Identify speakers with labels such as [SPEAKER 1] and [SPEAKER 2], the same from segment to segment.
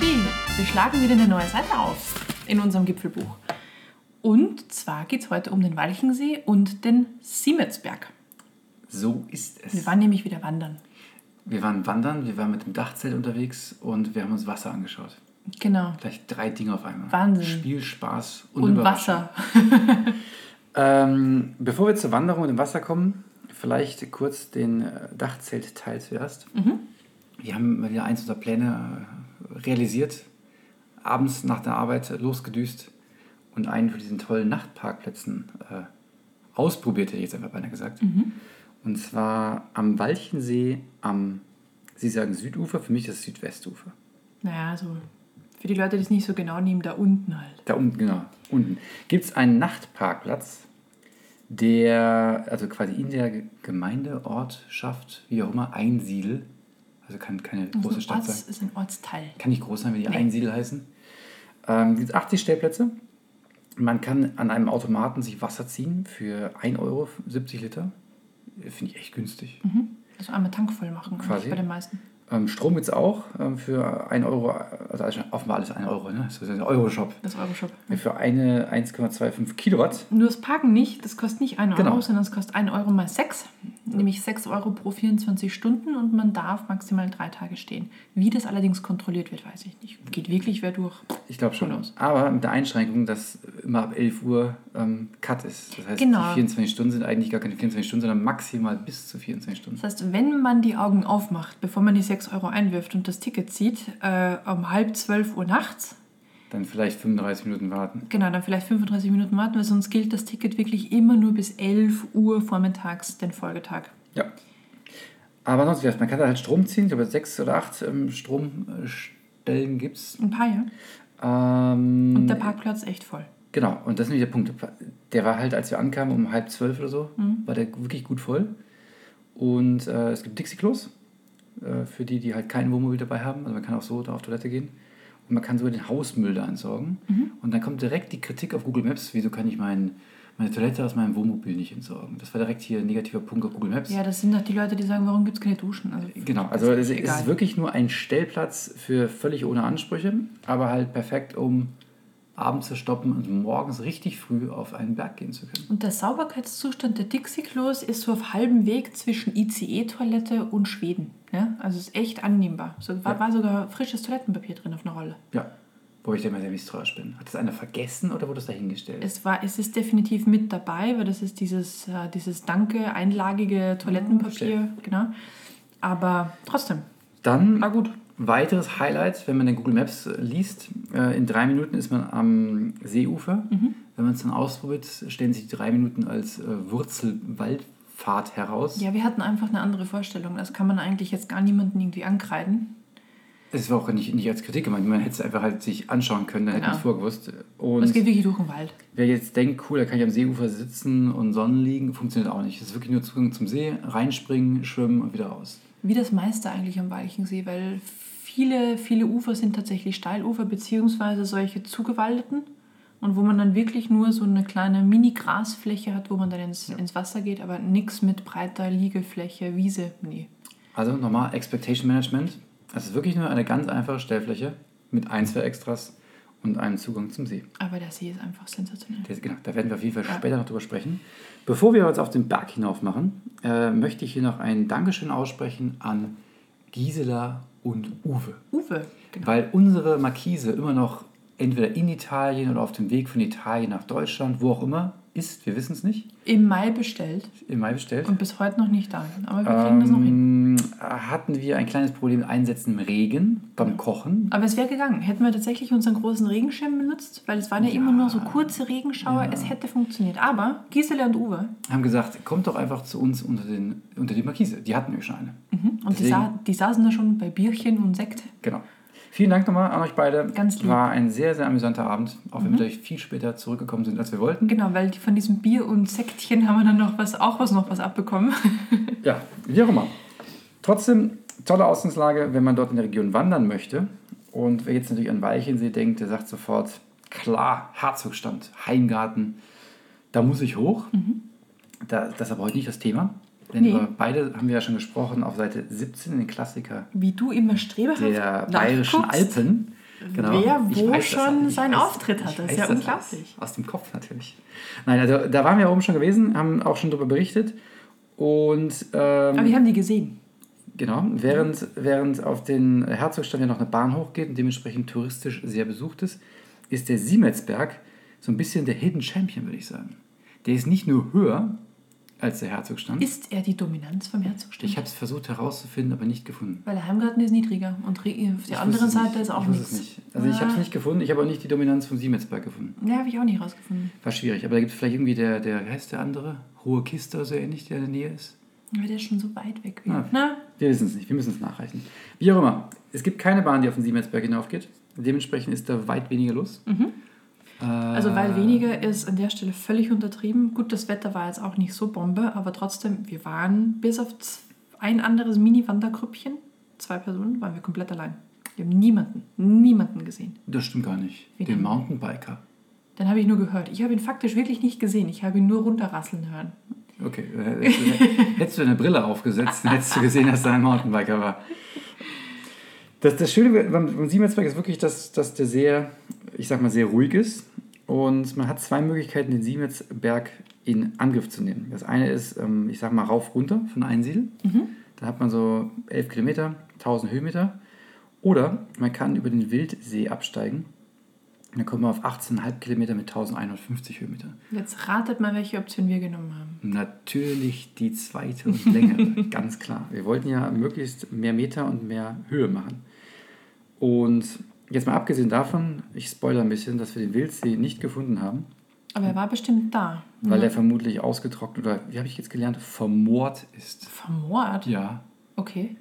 [SPEAKER 1] Michi, wir schlagen wieder eine neue Seite auf in unserem Gipfelbuch. Und zwar geht es heute um den Walchensee und den Siemensberg.
[SPEAKER 2] So ist es.
[SPEAKER 1] Wir waren nämlich wieder wandern.
[SPEAKER 2] Wir waren wandern, wir waren mit dem Dachzelt unterwegs und wir haben uns Wasser angeschaut.
[SPEAKER 1] Genau.
[SPEAKER 2] Gleich drei Dinge auf einmal.
[SPEAKER 1] Wahnsinn.
[SPEAKER 2] Spiel, Spaß und,
[SPEAKER 1] Und. Wasser.
[SPEAKER 2] Ähm, bevor wir zur Wanderung und dem Wasser kommen, vielleicht kurz den äh, Dachzeltteil zuerst.
[SPEAKER 1] Mhm.
[SPEAKER 2] Wir haben mal wieder eins unserer Pläne äh, realisiert. Abends nach der Arbeit losgedüst und einen von diesen tollen Nachtparkplätzen äh, ausprobiert, hätte ich jetzt einfach beinahe gesagt.
[SPEAKER 1] Mhm.
[SPEAKER 2] Und zwar am Walchensee am, Sie sagen Südufer, für mich das Südwestufer.
[SPEAKER 1] Naja, so für die Leute, die es nicht so genau nehmen, da unten halt.
[SPEAKER 2] Da unten, genau. Unten gibt es einen Nachtparkplatz, der also quasi in der Ge- Gemeindeortschaft, wie auch immer, Einsiedel, also kann keine
[SPEAKER 1] Das
[SPEAKER 2] große Stadt
[SPEAKER 1] Orts,
[SPEAKER 2] sein,
[SPEAKER 1] ist ein Ortsteil.
[SPEAKER 2] kann nicht groß sein, wenn die
[SPEAKER 1] Nee.
[SPEAKER 2] Einsiedel heißen. Ähm, gibt 80 Stellplätze. Man kann an einem Automaten sich Wasser ziehen für 1 Euro, 70 Liter. Finde ich echt günstig.
[SPEAKER 1] Mhm. Also einmal Tank voll machen,
[SPEAKER 2] Quasi.
[SPEAKER 1] bei den meisten.
[SPEAKER 2] Ähm, Strom gibt es auch ähm, für 1 Euro, also offenbar alles 1 Euro, ne? Das ist ein Euro-Shop.
[SPEAKER 1] Das Euroshop.
[SPEAKER 2] Für eine 1,25 Kilowatt.
[SPEAKER 1] Nur das Parken nicht, das kostet nicht 1 Euro,
[SPEAKER 2] Genau.
[SPEAKER 1] sondern es kostet 1 Euro mal 6, nämlich 6 Euro pro 24 Stunden und man darf maximal drei Tage stehen. Wie das allerdings kontrolliert wird, weiß ich nicht. Geht wirklich wer durch?
[SPEAKER 2] Ich glaube schon.
[SPEAKER 1] Knows?
[SPEAKER 2] Aber mit der Einschränkung, dass immer ab 11 Uhr ähm, Cut ist. Das heißt,
[SPEAKER 1] Genau.
[SPEAKER 2] die 24 Stunden sind eigentlich gar keine 24 Stunden, sondern maximal bis zu 24 Stunden.
[SPEAKER 1] Das heißt, wenn man die Augen aufmacht, bevor man die 6 Euro einwirft und das Ticket zieht, äh, um halb 12 Uhr nachts,
[SPEAKER 2] Dann vielleicht 35 Minuten warten.
[SPEAKER 1] genau, dann vielleicht 35 Minuten warten, weil sonst gilt das Ticket wirklich immer nur bis 11 Uhr vormittags den Folgetag.
[SPEAKER 2] Ja. Aber sonst, man kann da halt Strom ziehen. Ich glaube, sechs oder acht ähm, Stromstellen gibt es.
[SPEAKER 1] Ein paar, ja.
[SPEAKER 2] Ähm,
[SPEAKER 1] Und der Parkplatz echt voll.
[SPEAKER 2] Genau, und das ist nämlich der Punkt. Der war halt, als wir ankamen, um halb zwölf oder so, war der wirklich gut voll. Und äh, es gibt Dixie-Klos äh, für die, die halt kein Wohnmobil dabei haben. Also man kann auch so da auf Toilette gehen. Und man kann sogar den Hausmüll da entsorgen. Und dann kommt direkt die Kritik auf Google Maps, wieso kann ich mein, meine Toilette aus meinem Wohnmobil nicht entsorgen. Das war direkt hier ein negativer Punkt auf Google Maps.
[SPEAKER 1] Ja, das sind doch die Leute, die sagen, warum gibt es keine Duschen? Also,
[SPEAKER 2] Genau, also es
[SPEAKER 1] ist
[SPEAKER 2] ist wirklich nur ein Stellplatz für völlig ohne Ansprüche, aber halt perfekt, um abends zu stoppen und morgens richtig früh auf einen Berg gehen zu können.
[SPEAKER 1] Und der Sauberkeitszustand der Dixie-Klos ist so auf halbem Weg zwischen ICE-Toilette und Schweden. Ja? Also es ist echt annehmbar. So, war,
[SPEAKER 2] Ja.
[SPEAKER 1] war sogar frisches Toilettenpapier drin auf einer Rolle.
[SPEAKER 2] Ja, wo ich immer sehr misstrauisch bin. Hat das einer vergessen oder wurde das dahingestellt?
[SPEAKER 1] Es, war, es ist definitiv mit dabei, weil das ist dieses, äh, dieses danke, einlagige Toilettenpapier.
[SPEAKER 2] verstehe.
[SPEAKER 1] genau. Aber trotzdem,
[SPEAKER 2] Dann
[SPEAKER 1] war gut.
[SPEAKER 2] Weiteres Highlight, wenn man den Google Maps äh, liest. Äh, in drei Minuten ist man am Seeufer. Wenn man es dann ausprobiert, stellen sich die drei Minuten als äh, Wurzelwaldfahrt heraus.
[SPEAKER 1] Ja, wir hatten einfach eine andere Vorstellung. Das kann man eigentlich jetzt gar niemanden irgendwie ankreiden.
[SPEAKER 2] Es war auch nicht, nicht als Kritik gemeint, man hätte es einfach halt sich anschauen können, dann hätte man
[SPEAKER 1] Genau.
[SPEAKER 2] es vorgewusst.
[SPEAKER 1] Und es geht wirklich durch den Wald.
[SPEAKER 2] wer jetzt denkt, cool, da kann ich am Seeufer sitzen und Sonnen liegen, funktioniert auch nicht. Es ist wirklich nur Zugang zum See, reinspringen, schwimmen und wieder raus.
[SPEAKER 1] Wie das meiste eigentlich am Walchensee, weil viele, viele Ufer sind tatsächlich Steilufer beziehungsweise solche zugewaldeten und wo man dann wirklich nur so eine kleine Mini-Grasfläche hat, wo man dann ins, ins Wasser geht, aber nichts mit breiter Liegefläche, Wiese, nee.
[SPEAKER 2] Also nochmal Expectation Management. Es ist wirklich nur eine ganz einfache Stellfläche mit ein, zwei Extras und einem Zugang zum See.
[SPEAKER 1] Aber der See ist einfach sensationell.
[SPEAKER 2] Das, genau, da werden wir auf jeden Fall später noch drüber sprechen. Bevor wir uns auf den Berg hinauf machen, äh, möchte ich hier noch ein Dankeschön aussprechen an Gisela und Uwe.
[SPEAKER 1] Uwe, genau.
[SPEAKER 2] Weil unsere Markise immer noch entweder in Italien oder auf dem Weg von Italien nach Deutschland, wo auch immer, ist, wir wissen es nicht,
[SPEAKER 1] Im Mai bestellt
[SPEAKER 2] im Mai bestellt.
[SPEAKER 1] und bis heute noch nicht da. Aber wir kriegen das noch hin.
[SPEAKER 2] Ähm, hatten wir ein kleines Problem mit Einsätzen im Regen beim Kochen.
[SPEAKER 1] Aber es wäre gegangen. Hätten wir tatsächlich unseren großen Regenschirm benutzt, weil es waren ja, immer nur so kurze Regenschauer, es hätte funktioniert. Aber Gisela und Uwe,
[SPEAKER 2] Haben gesagt, kommt doch einfach zu uns unter, den, unter die Markise. Die hatten nämlich schon eine.
[SPEAKER 1] mhm. und die,
[SPEAKER 2] Deswegen-
[SPEAKER 1] sa die saßen da schon bei Bierchen und Sekt.
[SPEAKER 2] Genau. Vielen Dank nochmal an euch beide.
[SPEAKER 1] Ganz lieb.
[SPEAKER 2] War ein sehr, sehr amüsanter Abend, auch wenn wir natürlich viel später zurückgekommen sind, als wir wollten.
[SPEAKER 1] Genau, weil die, von diesem Bier und Sektchen haben wir dann noch was, auch was noch was abbekommen.
[SPEAKER 2] Ja, wie auch immer. Trotzdem, tolle Ausgangslage, wenn man dort in der Region wandern möchte. Und wer jetzt natürlich an Walchensee denkt, der sagt sofort, klar, Herzogstand, Heimgarten, da muss ich hoch. Da, das ist aber heute nicht das Thema. Denn
[SPEAKER 1] Nee.
[SPEAKER 2] über beide haben wir ja schon gesprochen auf Seite 17, den Klassiker
[SPEAKER 1] Wie du immer streberhaft
[SPEAKER 2] der bayerischen. Alpen. Genau.
[SPEAKER 1] wer wo
[SPEAKER 2] weiß
[SPEAKER 1] schon seinen
[SPEAKER 2] weiß-
[SPEAKER 1] Auftritt hat. Das ist ja unglaublich.
[SPEAKER 2] Aus, aus dem Kopf natürlich. Nein, also da waren wir oben schon gewesen, haben auch schon darüber berichtet. Und ähm,
[SPEAKER 1] Aber wir haben die gesehen.
[SPEAKER 2] genau, während, während auf den Herzogstand ja noch eine Bahn hochgeht und dementsprechend touristisch sehr besucht ist, ist der Siemensberg so ein bisschen der Hidden Champion, würde ich sagen. Der ist nicht nur höher als der Herzogstand.
[SPEAKER 1] Ist er die Dominanz vom Herzogstand?
[SPEAKER 2] ich habe es versucht herauszufinden, aber nicht gefunden.
[SPEAKER 1] Weil der Heimgarten ist niedriger und Ri- auf der anderen Seite ist auch
[SPEAKER 2] ich wusste es
[SPEAKER 1] nichts.
[SPEAKER 2] nicht. Also ich habe es
[SPEAKER 1] Ah.
[SPEAKER 2] nicht gefunden, ich habe auch nicht die Dominanz von Siemensberg gefunden.
[SPEAKER 1] Ja, habe ich auch nicht rausgefunden.
[SPEAKER 2] War schwierig, aber da gibt es vielleicht irgendwie der, der, heißt der andere? Hohe Kiste oder so ähnlich, der in der Nähe ist.
[SPEAKER 1] Aber der ist schon so weit weg.
[SPEAKER 2] Ah.
[SPEAKER 1] Na,
[SPEAKER 2] Wir wissen es nicht, wir müssen es nachreichen. Wie auch immer, es gibt keine Bahn, die auf den Siemensberg hinaufgeht. Dementsprechend ist da weit weniger los. Äh,
[SPEAKER 1] also weil weniger ist an der Stelle völlig untertrieben. Gut, das Wetter war jetzt auch nicht so Bombe, aber trotzdem, wir waren bis auf ein anderes Mini-Wandergrüppchen, zwei Personen, waren wir komplett allein. Wir haben niemanden, niemanden gesehen.
[SPEAKER 2] Das stimmt gar nicht.
[SPEAKER 1] Wie
[SPEAKER 2] Den? Mountainbiker.
[SPEAKER 1] Den habe ich nur gehört. Ich habe ihn faktisch wirklich nicht gesehen. Ich habe ihn nur runterrasseln hören.
[SPEAKER 2] Okay, äh, hättest du, hättest du eine Brille aufgesetzt, dann hättest du gesehen, dass da ein Mountainbiker war. Das, das Schöne beim, beim Siemensberg ist wirklich, dass, dass der sehr, ich sag mal, sehr ruhig ist. Und man hat zwei Möglichkeiten, den Siemensberg in Angriff zu nehmen. Das eine ist, ähm, ich sag mal, rauf runter von Einsiedel. Da hat man so 11 Kilometer, 1000 Höhenmeter. Oder man kann über den Wildsee absteigen. Dann kommt man auf 18,5 Kilometer mit 1150 Höhenmeter.
[SPEAKER 1] Jetzt ratet mal, welche Option wir genommen haben.
[SPEAKER 2] Natürlich die zweite und längere, ganz klar. Wir wollten ja möglichst mehr Meter und mehr Höhe machen. Und jetzt mal abgesehen davon, ich spoilere ein bisschen, dass wir den Wildsee nicht gefunden haben,
[SPEAKER 1] Aber er war bestimmt da.
[SPEAKER 2] weil er vermutlich ausgetrocknet oder, wie habe ich jetzt gelernt, vermoort ist.
[SPEAKER 1] Vermoort?
[SPEAKER 2] Ja.
[SPEAKER 1] Okay.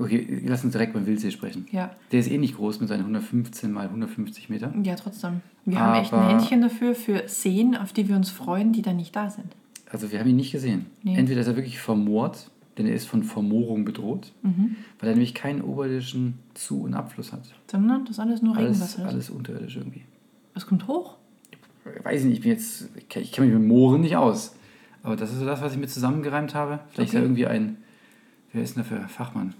[SPEAKER 2] Okay, lass uns direkt beim Wildsee sprechen.
[SPEAKER 1] Ja.
[SPEAKER 2] Der ist eh nicht groß mit seinen 115 mal 150 Meter.
[SPEAKER 1] Ja, trotzdem. Wir haben echt ein
[SPEAKER 2] Aber-
[SPEAKER 1] Händchen dafür, für Seen, auf die wir uns freuen, die dann nicht da sind.
[SPEAKER 2] Also wir haben ihn nicht gesehen.
[SPEAKER 1] Nee.
[SPEAKER 2] Entweder ist er wirklich vermoort, denn er ist von Vermoorung bedroht,
[SPEAKER 1] Mhm.
[SPEAKER 2] weil er nämlich keinen oberirdischen Zu- und Abfluss hat.
[SPEAKER 1] Sondern das ist alles nur
[SPEAKER 2] Alles,
[SPEAKER 1] Regenwasser. ist.
[SPEAKER 2] alles unterirdisch irgendwie.
[SPEAKER 1] Was kommt hoch?
[SPEAKER 2] Weiß ich nicht, ich bin jetzt, ich kenn- ich kenne mich mit Mooren nicht aus. Aber das ist so das, was ich mir zusammengereimt habe. Vielleicht ist
[SPEAKER 1] Okay.
[SPEAKER 2] ja irgendwie ein, wer ist denn da für Fachmann?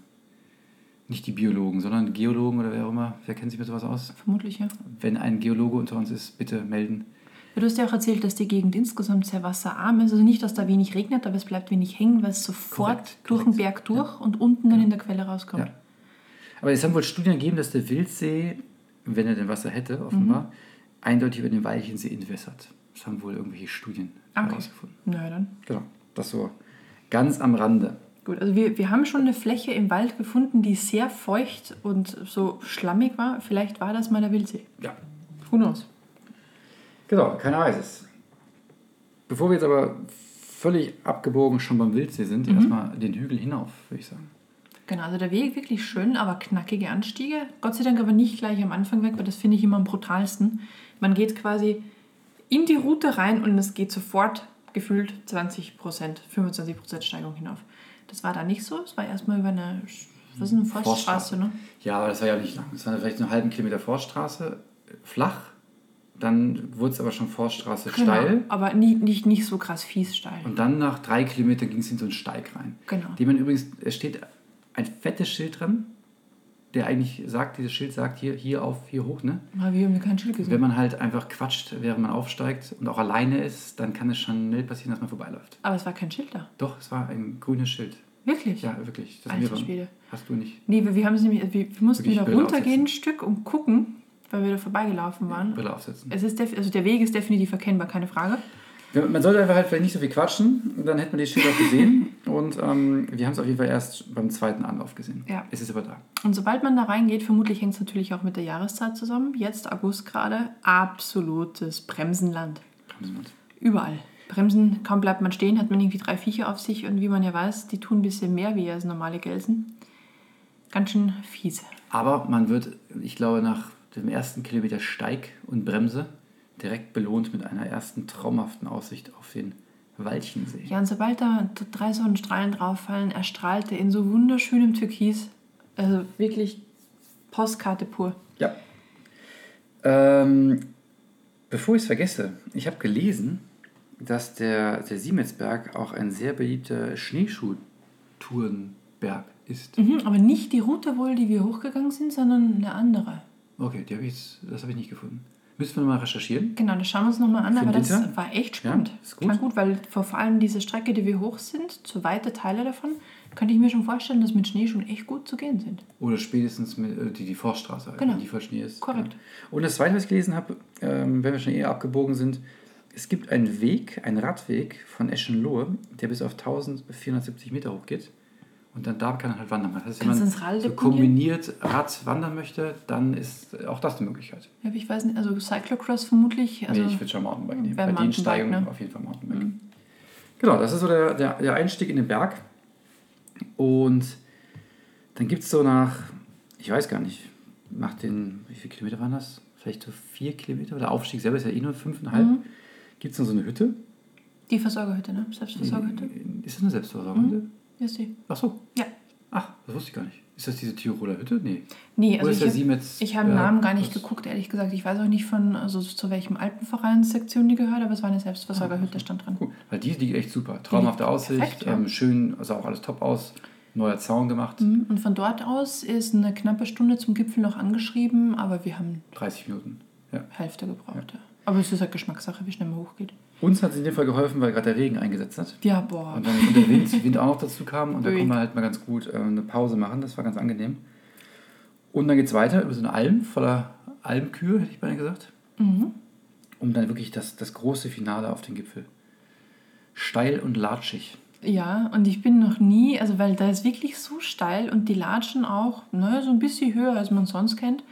[SPEAKER 2] Nicht die Biologen, sondern Geologen oder wer auch immer. Wer kennt sich mit sowas aus?
[SPEAKER 1] Vermutlich, ja.
[SPEAKER 2] Wenn ein Geologe unter uns ist, bitte melden.
[SPEAKER 1] Ja, Du hast ja auch erzählt, dass die Gegend insgesamt sehr wasserarm ist. Also nicht, dass da wenig regnet, aber es bleibt wenig hängen, weil es sofort
[SPEAKER 2] Korrekt,
[SPEAKER 1] durch
[SPEAKER 2] korrekt.
[SPEAKER 1] den Berg durch und unten dann in der Quelle rauskommt.
[SPEAKER 2] Ja. Aber es haben wohl Studien gegeben, dass der Wildsee, wenn er denn Wasser hätte, offenbar, eindeutig über den Walchensee entwässert. Das haben wohl irgendwelche Studien
[SPEAKER 1] Okay.
[SPEAKER 2] herausgefunden.
[SPEAKER 1] Na ja, dann.
[SPEAKER 2] Genau, das so ganz am Rande.
[SPEAKER 1] Gut, also wir, wir haben schon eine Fläche im Wald gefunden, die sehr feucht und so schlammig war. Vielleicht war das mal der Wildsee.
[SPEAKER 2] Ja,
[SPEAKER 1] Who knows?
[SPEAKER 2] Genau, keiner weiß es. Bevor wir jetzt aber völlig abgebogen schon beim Wildsee sind, erstmal den Hügel hinauf, würde ich sagen.
[SPEAKER 1] Genau, also der Weg wirklich schön, aber knackige Anstiege. Gott sei Dank aber nicht gleich am Anfang weg, weil das finde ich immer am brutalsten. Man geht quasi in die Route rein und es geht sofort gefühlt 20%, 25% Steigung hinauf. Das war da nicht so. Es war erstmal über eine, was ist eine Forststraße, ne?
[SPEAKER 2] Ja, aber das war ja nicht lang. Das war vielleicht einen halben Kilometer Forststraße, flach. Dann wurde es aber schon Forststraße steil.
[SPEAKER 1] Genau, aber nicht, nicht, nicht so krass fies steil.
[SPEAKER 2] Und dann nach drei Kilometern ging es in so einen Steig rein.
[SPEAKER 1] Genau.
[SPEAKER 2] Den man übrigens, es steht ein fettes Schild dran, der eigentlich sagt, dieses Schild sagt hier, hier auf, hier hoch, ne?
[SPEAKER 1] Aber wir haben kein Schild gesehen.
[SPEAKER 2] Wenn man halt einfach quatscht, während man aufsteigt und auch alleine ist, dann kann es schon schnell passieren, dass man vorbeiläuft.
[SPEAKER 1] Aber es war kein Schild da.
[SPEAKER 2] Doch, es war ein grünes Schild.
[SPEAKER 1] Wirklich?
[SPEAKER 2] Ja, wirklich. Das
[SPEAKER 1] Alter
[SPEAKER 2] mir
[SPEAKER 1] Schwede.
[SPEAKER 2] Hast du nicht.
[SPEAKER 1] Nee, wir, wir, haben es nämlich, wir, wir mussten wieder runtergehen ein. Stück und gucken, weil wir da vorbeigelaufen waren.
[SPEAKER 2] Brille aufsetzen.
[SPEAKER 1] Es ist also der Weg ist definitiv erkennbar, keine Frage.
[SPEAKER 2] Man sollte einfach halt vielleicht nicht so viel quatschen, dann hätte man die Schild auch gesehen. Und ähm, wir haben es auf jeden Fall erst beim zweiten Anlauf gesehen.
[SPEAKER 1] Ja.
[SPEAKER 2] Es ist aber da.
[SPEAKER 1] Und sobald man da reingeht, vermutlich hängt es natürlich auch mit der Jahreszeit zusammen. Jetzt August gerade, absolutes Bremsenland.
[SPEAKER 2] Mal.
[SPEAKER 1] Überall. Bremsen, kaum bleibt man stehen, hat man irgendwie drei Viecher auf sich und wie man ja weiß, die tun ein bisschen mehr weh als normale Gelsen. Ganz schön fies.
[SPEAKER 2] Aber man wird, ich glaube, nach dem ersten Kilometer Steig und Bremse direkt belohnt mit einer ersten traumhaften Aussicht auf den Walchensee.
[SPEAKER 1] Ja, und sobald da drei Sonnenstrahlen drauffallen, erstrahlt er in so wunderschönem Türkis. Also wirklich Postkarte pur.
[SPEAKER 2] Ja. Ähm, bevor ich es vergesse, ich habe gelesen, dass der, der Siemensberg auch ein sehr beliebter Schneeschuhtourenberg ist.
[SPEAKER 1] Mhm, aber nicht die Route wohl, die wir hochgegangen sind, sondern eine andere.
[SPEAKER 2] Okay, die hab ich jetzt, das habe ich nicht gefunden. Müssen wir mal recherchieren.
[SPEAKER 1] Genau, das schauen wir uns nochmal an,
[SPEAKER 2] Für
[SPEAKER 1] aber das
[SPEAKER 2] Winter?
[SPEAKER 1] war echt spannend.
[SPEAKER 2] Ja, ist gut.
[SPEAKER 1] Klang gut, weil vor allem diese Strecke, die wir hoch sind, zu weite Teile davon, könnte ich mir schon vorstellen, dass mit Schnee schon echt gut zu gehen sind.
[SPEAKER 2] Oder spätestens mit, äh, die, die Forststraße,
[SPEAKER 1] Genau.
[SPEAKER 2] wenn die voll Schnee ist.
[SPEAKER 1] Korrekt.
[SPEAKER 2] Ja. Und das zweite, was ich gelesen habe, ähm, wenn wir schon eher abgebogen sind, es gibt einen Weg, einen Radweg von Eschenlohe, der bis auf 1470 Meter hoch geht. Und dann da kann man halt wandern. Das heißt, wenn
[SPEAKER 1] Kannst du
[SPEAKER 2] man so kombiniert Rad wandern möchte, dann ist auch das eine Möglichkeit.
[SPEAKER 1] Ja, ich weiß nicht, also Cyclocross vermutlich. Also
[SPEAKER 2] nee, ich würde schon Mountainbike nehmen. Bei den Steigungen
[SPEAKER 1] ne?
[SPEAKER 2] auf jeden Fall Mountainbike. Genau, das ist so der, der, der Einstieg in den Berg. Und dann gibt es so nach, ich weiß gar nicht, nach den, wie viele Kilometer waren das? Vielleicht so vier Kilometer. Der Aufstieg selber ist ja eh nur fünfeinhalb.
[SPEAKER 1] Mhm.
[SPEAKER 2] Gibt es noch so eine Hütte?
[SPEAKER 1] die Versorgerhütte, ne? Selbstversorgerhütte.
[SPEAKER 2] Ist das eine Selbstversorgerhütte?
[SPEAKER 1] Ja, die.
[SPEAKER 2] Ach so.
[SPEAKER 1] Ja.
[SPEAKER 2] Ach, das wusste ich gar nicht. Ist das diese Tiroler Hütte? Nee.
[SPEAKER 1] Nee,
[SPEAKER 2] Oder
[SPEAKER 1] also
[SPEAKER 2] ist
[SPEAKER 1] ich habe hab den Namen gar nicht
[SPEAKER 2] was?
[SPEAKER 1] geguckt, ehrlich gesagt. Ich weiß auch nicht von, also zu welchem Alpenvereinssektion die gehört, aber es war eine Selbstversorgerhütte, stand dran.
[SPEAKER 2] Cool. Weil die liegt echt super. Traumhafte Aussicht,
[SPEAKER 1] perfekt, ja.
[SPEAKER 2] ähm, schön, sah auch alles top aus. Neuer Zaun gemacht,
[SPEAKER 1] Mhm, Und von dort aus ist eine knappe Stunde zum Gipfel noch angeschrieben, aber wir haben
[SPEAKER 2] 30 Minuten. Ja.
[SPEAKER 1] Hälfte gebraucht. Ja. Aber es ist halt Geschmackssache, wie schnell man hochgeht.
[SPEAKER 2] Uns hat es in dem Fall geholfen, weil gerade der Regen eingesetzt hat.
[SPEAKER 1] Ja, boah.
[SPEAKER 2] Und dann der Wind, Wind auch noch dazu kam und da konnte man halt mal ganz gut äh, eine Pause machen. Das war ganz angenehm. Und dann geht es weiter über so eine Alm voller Almkühe, hätte ich beinahe gesagt.
[SPEAKER 1] Mhm.
[SPEAKER 2] Um dann wirklich das, das große Finale auf den Gipfel. Steil und latschig.
[SPEAKER 1] Ja, und ich bin noch nie, also weil da ist wirklich so steil und die Latschen auch, naja, so ein bisschen höher, als man sonst kennt.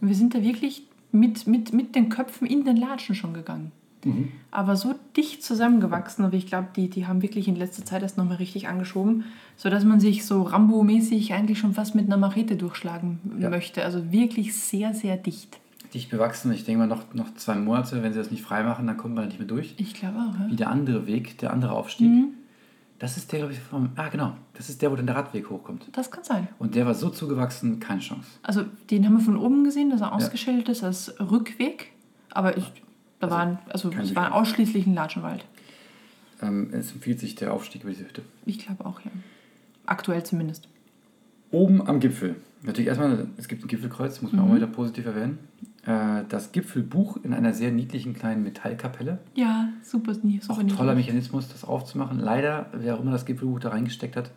[SPEAKER 1] Und wir sind da wirklich mit, mit, mit den Köpfen in den Latschen schon gegangen. Aber so dicht zusammengewachsen, aber ich glaube, die, die haben wirklich in letzter Zeit erst nochmal richtig angeschoben, sodass man sich so Rambo-mäßig eigentlich schon fast mit einer Machete durchschlagen
[SPEAKER 2] Ja.
[SPEAKER 1] möchte. Also wirklich sehr, sehr dicht.
[SPEAKER 2] Dicht bewachsen. Ich denke mal, noch, noch zwei Monate, wenn sie das nicht frei machen, dann kommt man nicht mehr durch.
[SPEAKER 1] Ich glaube auch, ja.
[SPEAKER 2] Wie der andere Weg, der andere Aufstieg.
[SPEAKER 1] Mhm.
[SPEAKER 2] Das ist der, glaube ich, vom. Ah, genau. Das ist der, wo dann der Radweg hochkommt.
[SPEAKER 1] Das kann sein.
[SPEAKER 2] Und der war so zugewachsen, keine Chance.
[SPEAKER 1] Also den haben wir von oben gesehen, dass er ausgeschildert ist als Rückweg. Aber ich, da
[SPEAKER 2] Also,
[SPEAKER 1] waren, also es war ausschließlich ein Latschenwald.
[SPEAKER 2] Ähm, es empfiehlt sich der Aufstieg über diese Hütte.
[SPEAKER 1] Ich glaube auch, ja. Aktuell zumindest.
[SPEAKER 2] Oben am Gipfel. Natürlich erstmal, es gibt ein Gipfelkreuz, muss man
[SPEAKER 1] Mhm.
[SPEAKER 2] auch wieder positiv erwähnen. Äh, das Gipfelbuch in einer sehr niedlichen kleinen Metallkapelle.
[SPEAKER 1] Ja, super, super
[SPEAKER 2] Auch ein
[SPEAKER 1] niedlich.
[SPEAKER 2] toller Mechanismus, das aufzumachen. Leider, wer auch immer das Gipfelbuch da reingesteckt hat,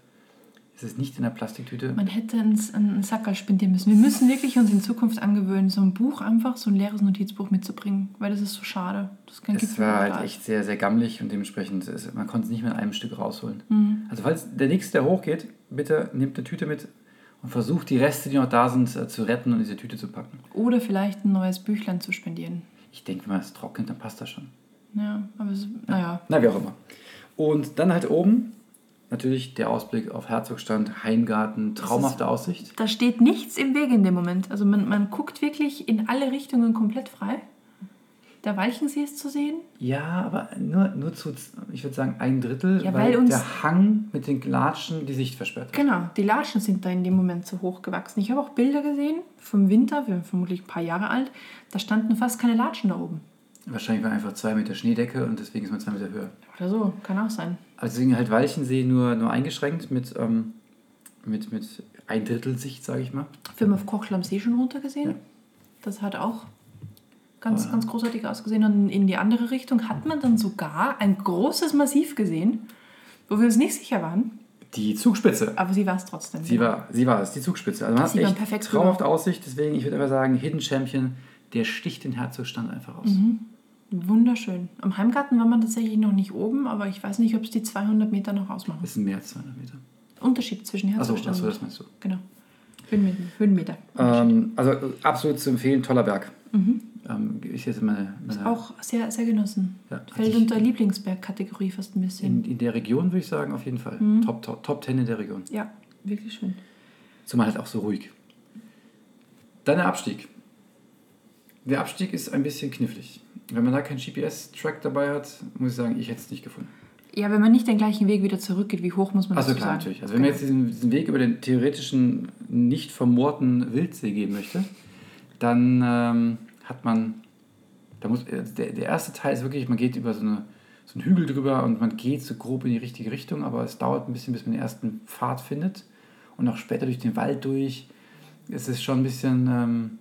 [SPEAKER 2] ist es nicht in der Plastiktüte.
[SPEAKER 1] Man hätte einen, einen Sackerl spendieren müssen. Wir müssen wirklich uns in Zukunft angewöhnen, so ein Buch einfach, so ein leeres Notizbuch mitzubringen, weil das ist so schade. Das kann
[SPEAKER 2] Es war halt echt sehr, sehr gammelig und dementsprechend, ist, man konnte es nicht mehr in einem Stück rausholen.
[SPEAKER 1] Mhm.
[SPEAKER 2] Also falls der nächste, der hochgeht, bitte nehmt eine Tüte mit und versucht die Reste, die noch da sind, äh, zu retten und in diese Tüte zu packen.
[SPEAKER 1] Oder vielleicht ein neues Büchlein zu spendieren.
[SPEAKER 2] Ich denke, wenn man es trocknet, dann passt das schon.
[SPEAKER 1] Ja, aber es, naja.
[SPEAKER 2] Na, wie auch immer. Und dann halt oben natürlich der Ausblick auf Herzogstand, Heimgarten, traumhafte Aussicht.
[SPEAKER 1] Da steht nichts im Wege in dem Moment. Also man, man guckt wirklich in alle Richtungen komplett frei. Der Walchensee ist zu sehen.
[SPEAKER 2] Ja, aber nur, nur zu, ich würde sagen, ein Drittel,
[SPEAKER 1] Ja,
[SPEAKER 2] weil,
[SPEAKER 1] weil
[SPEAKER 2] der Hang mit den Latschen die Sicht versperrt hat.
[SPEAKER 1] Genau, die Latschen sind da in dem Moment so hoch gewachsen. Ich habe auch Bilder gesehen vom Winter, wir sind vermutlich ein paar Jahre alt. Da standen fast keine Latschen da oben.
[SPEAKER 2] Wahrscheinlich war einfach zwei Meter Schneedecke und deswegen ist man zwei Meter höher.
[SPEAKER 1] Oder so, kann auch sein.
[SPEAKER 2] Also deswegen halt Walchensee nur, nur eingeschränkt mit, ähm, mit, mit ein Drittel Sicht, sage ich mal.
[SPEAKER 1] Wir haben auf Kochl am See schon runtergesehen.
[SPEAKER 2] Ja.
[SPEAKER 1] Das hat auch ganz,
[SPEAKER 2] Ah.
[SPEAKER 1] ganz großartig ausgesehen. Und in die andere Richtung hat man dann sogar ein großes Massiv gesehen, wo wir uns nicht sicher waren.
[SPEAKER 2] Die Zugspitze.
[SPEAKER 1] Aber sie war es trotzdem.
[SPEAKER 2] Sie war, sie war es, die Zugspitze. Also man hat
[SPEAKER 1] Sieht man
[SPEAKER 2] echt traumhafte Aussicht, deswegen, ich würde einfach sagen, Hidden Champion, der sticht den Herzogstand einfach aus.
[SPEAKER 1] Mhm. Wunderschön. Am Heimgarten war man tatsächlich noch nicht oben, aber ich weiß nicht, ob es die 200 Meter noch ausmachen.
[SPEAKER 2] Das sind mehr als 200 Meter.
[SPEAKER 1] Unterschied zwischen Herzogstand
[SPEAKER 2] achso,
[SPEAKER 1] und...
[SPEAKER 2] das meinst du.
[SPEAKER 1] Genau. Höhenmeter.
[SPEAKER 2] Ähm, also absolut zu empfehlen, toller Berg. Ähm, ist jetzt meine, meine
[SPEAKER 1] Mhm. Auch sehr, sehr genossen.
[SPEAKER 2] Ja,
[SPEAKER 1] Fällt
[SPEAKER 2] ich-
[SPEAKER 1] unter Lieblingsberg-Kategorie fast ein bisschen.
[SPEAKER 2] in, in der Region würde ich sagen, auf jeden Fall.
[SPEAKER 1] Mhm.
[SPEAKER 2] Top, top, Top 10 in der Region.
[SPEAKER 1] ja, wirklich schön.
[SPEAKER 2] Zumal halt auch so ruhig. Dann der Abstieg. Der Abstieg ist ein bisschen knifflig. Wenn man da keinen GPS-Track dabei hat, muss ich sagen, ich hätte es nicht gefunden.
[SPEAKER 1] Ja, wenn man nicht den gleichen Weg wieder zurückgeht, wie hoch muss man
[SPEAKER 2] Also
[SPEAKER 1] dazu
[SPEAKER 2] klar,
[SPEAKER 1] sagen?
[SPEAKER 2] natürlich. Also wenn man jetzt diesen, diesen Weg über den theoretischen, nicht vermoorten Wildsee gehen möchte, dann ähm, hat man, da muss, äh, der, der erste Teil ist wirklich, man geht über so, eine, so einen Hügel drüber und man geht so grob in die richtige Richtung, aber es dauert ein bisschen, bis man den ersten Pfad findet und auch später durch den Wald durch. Es ist schon ein bisschen, ähm,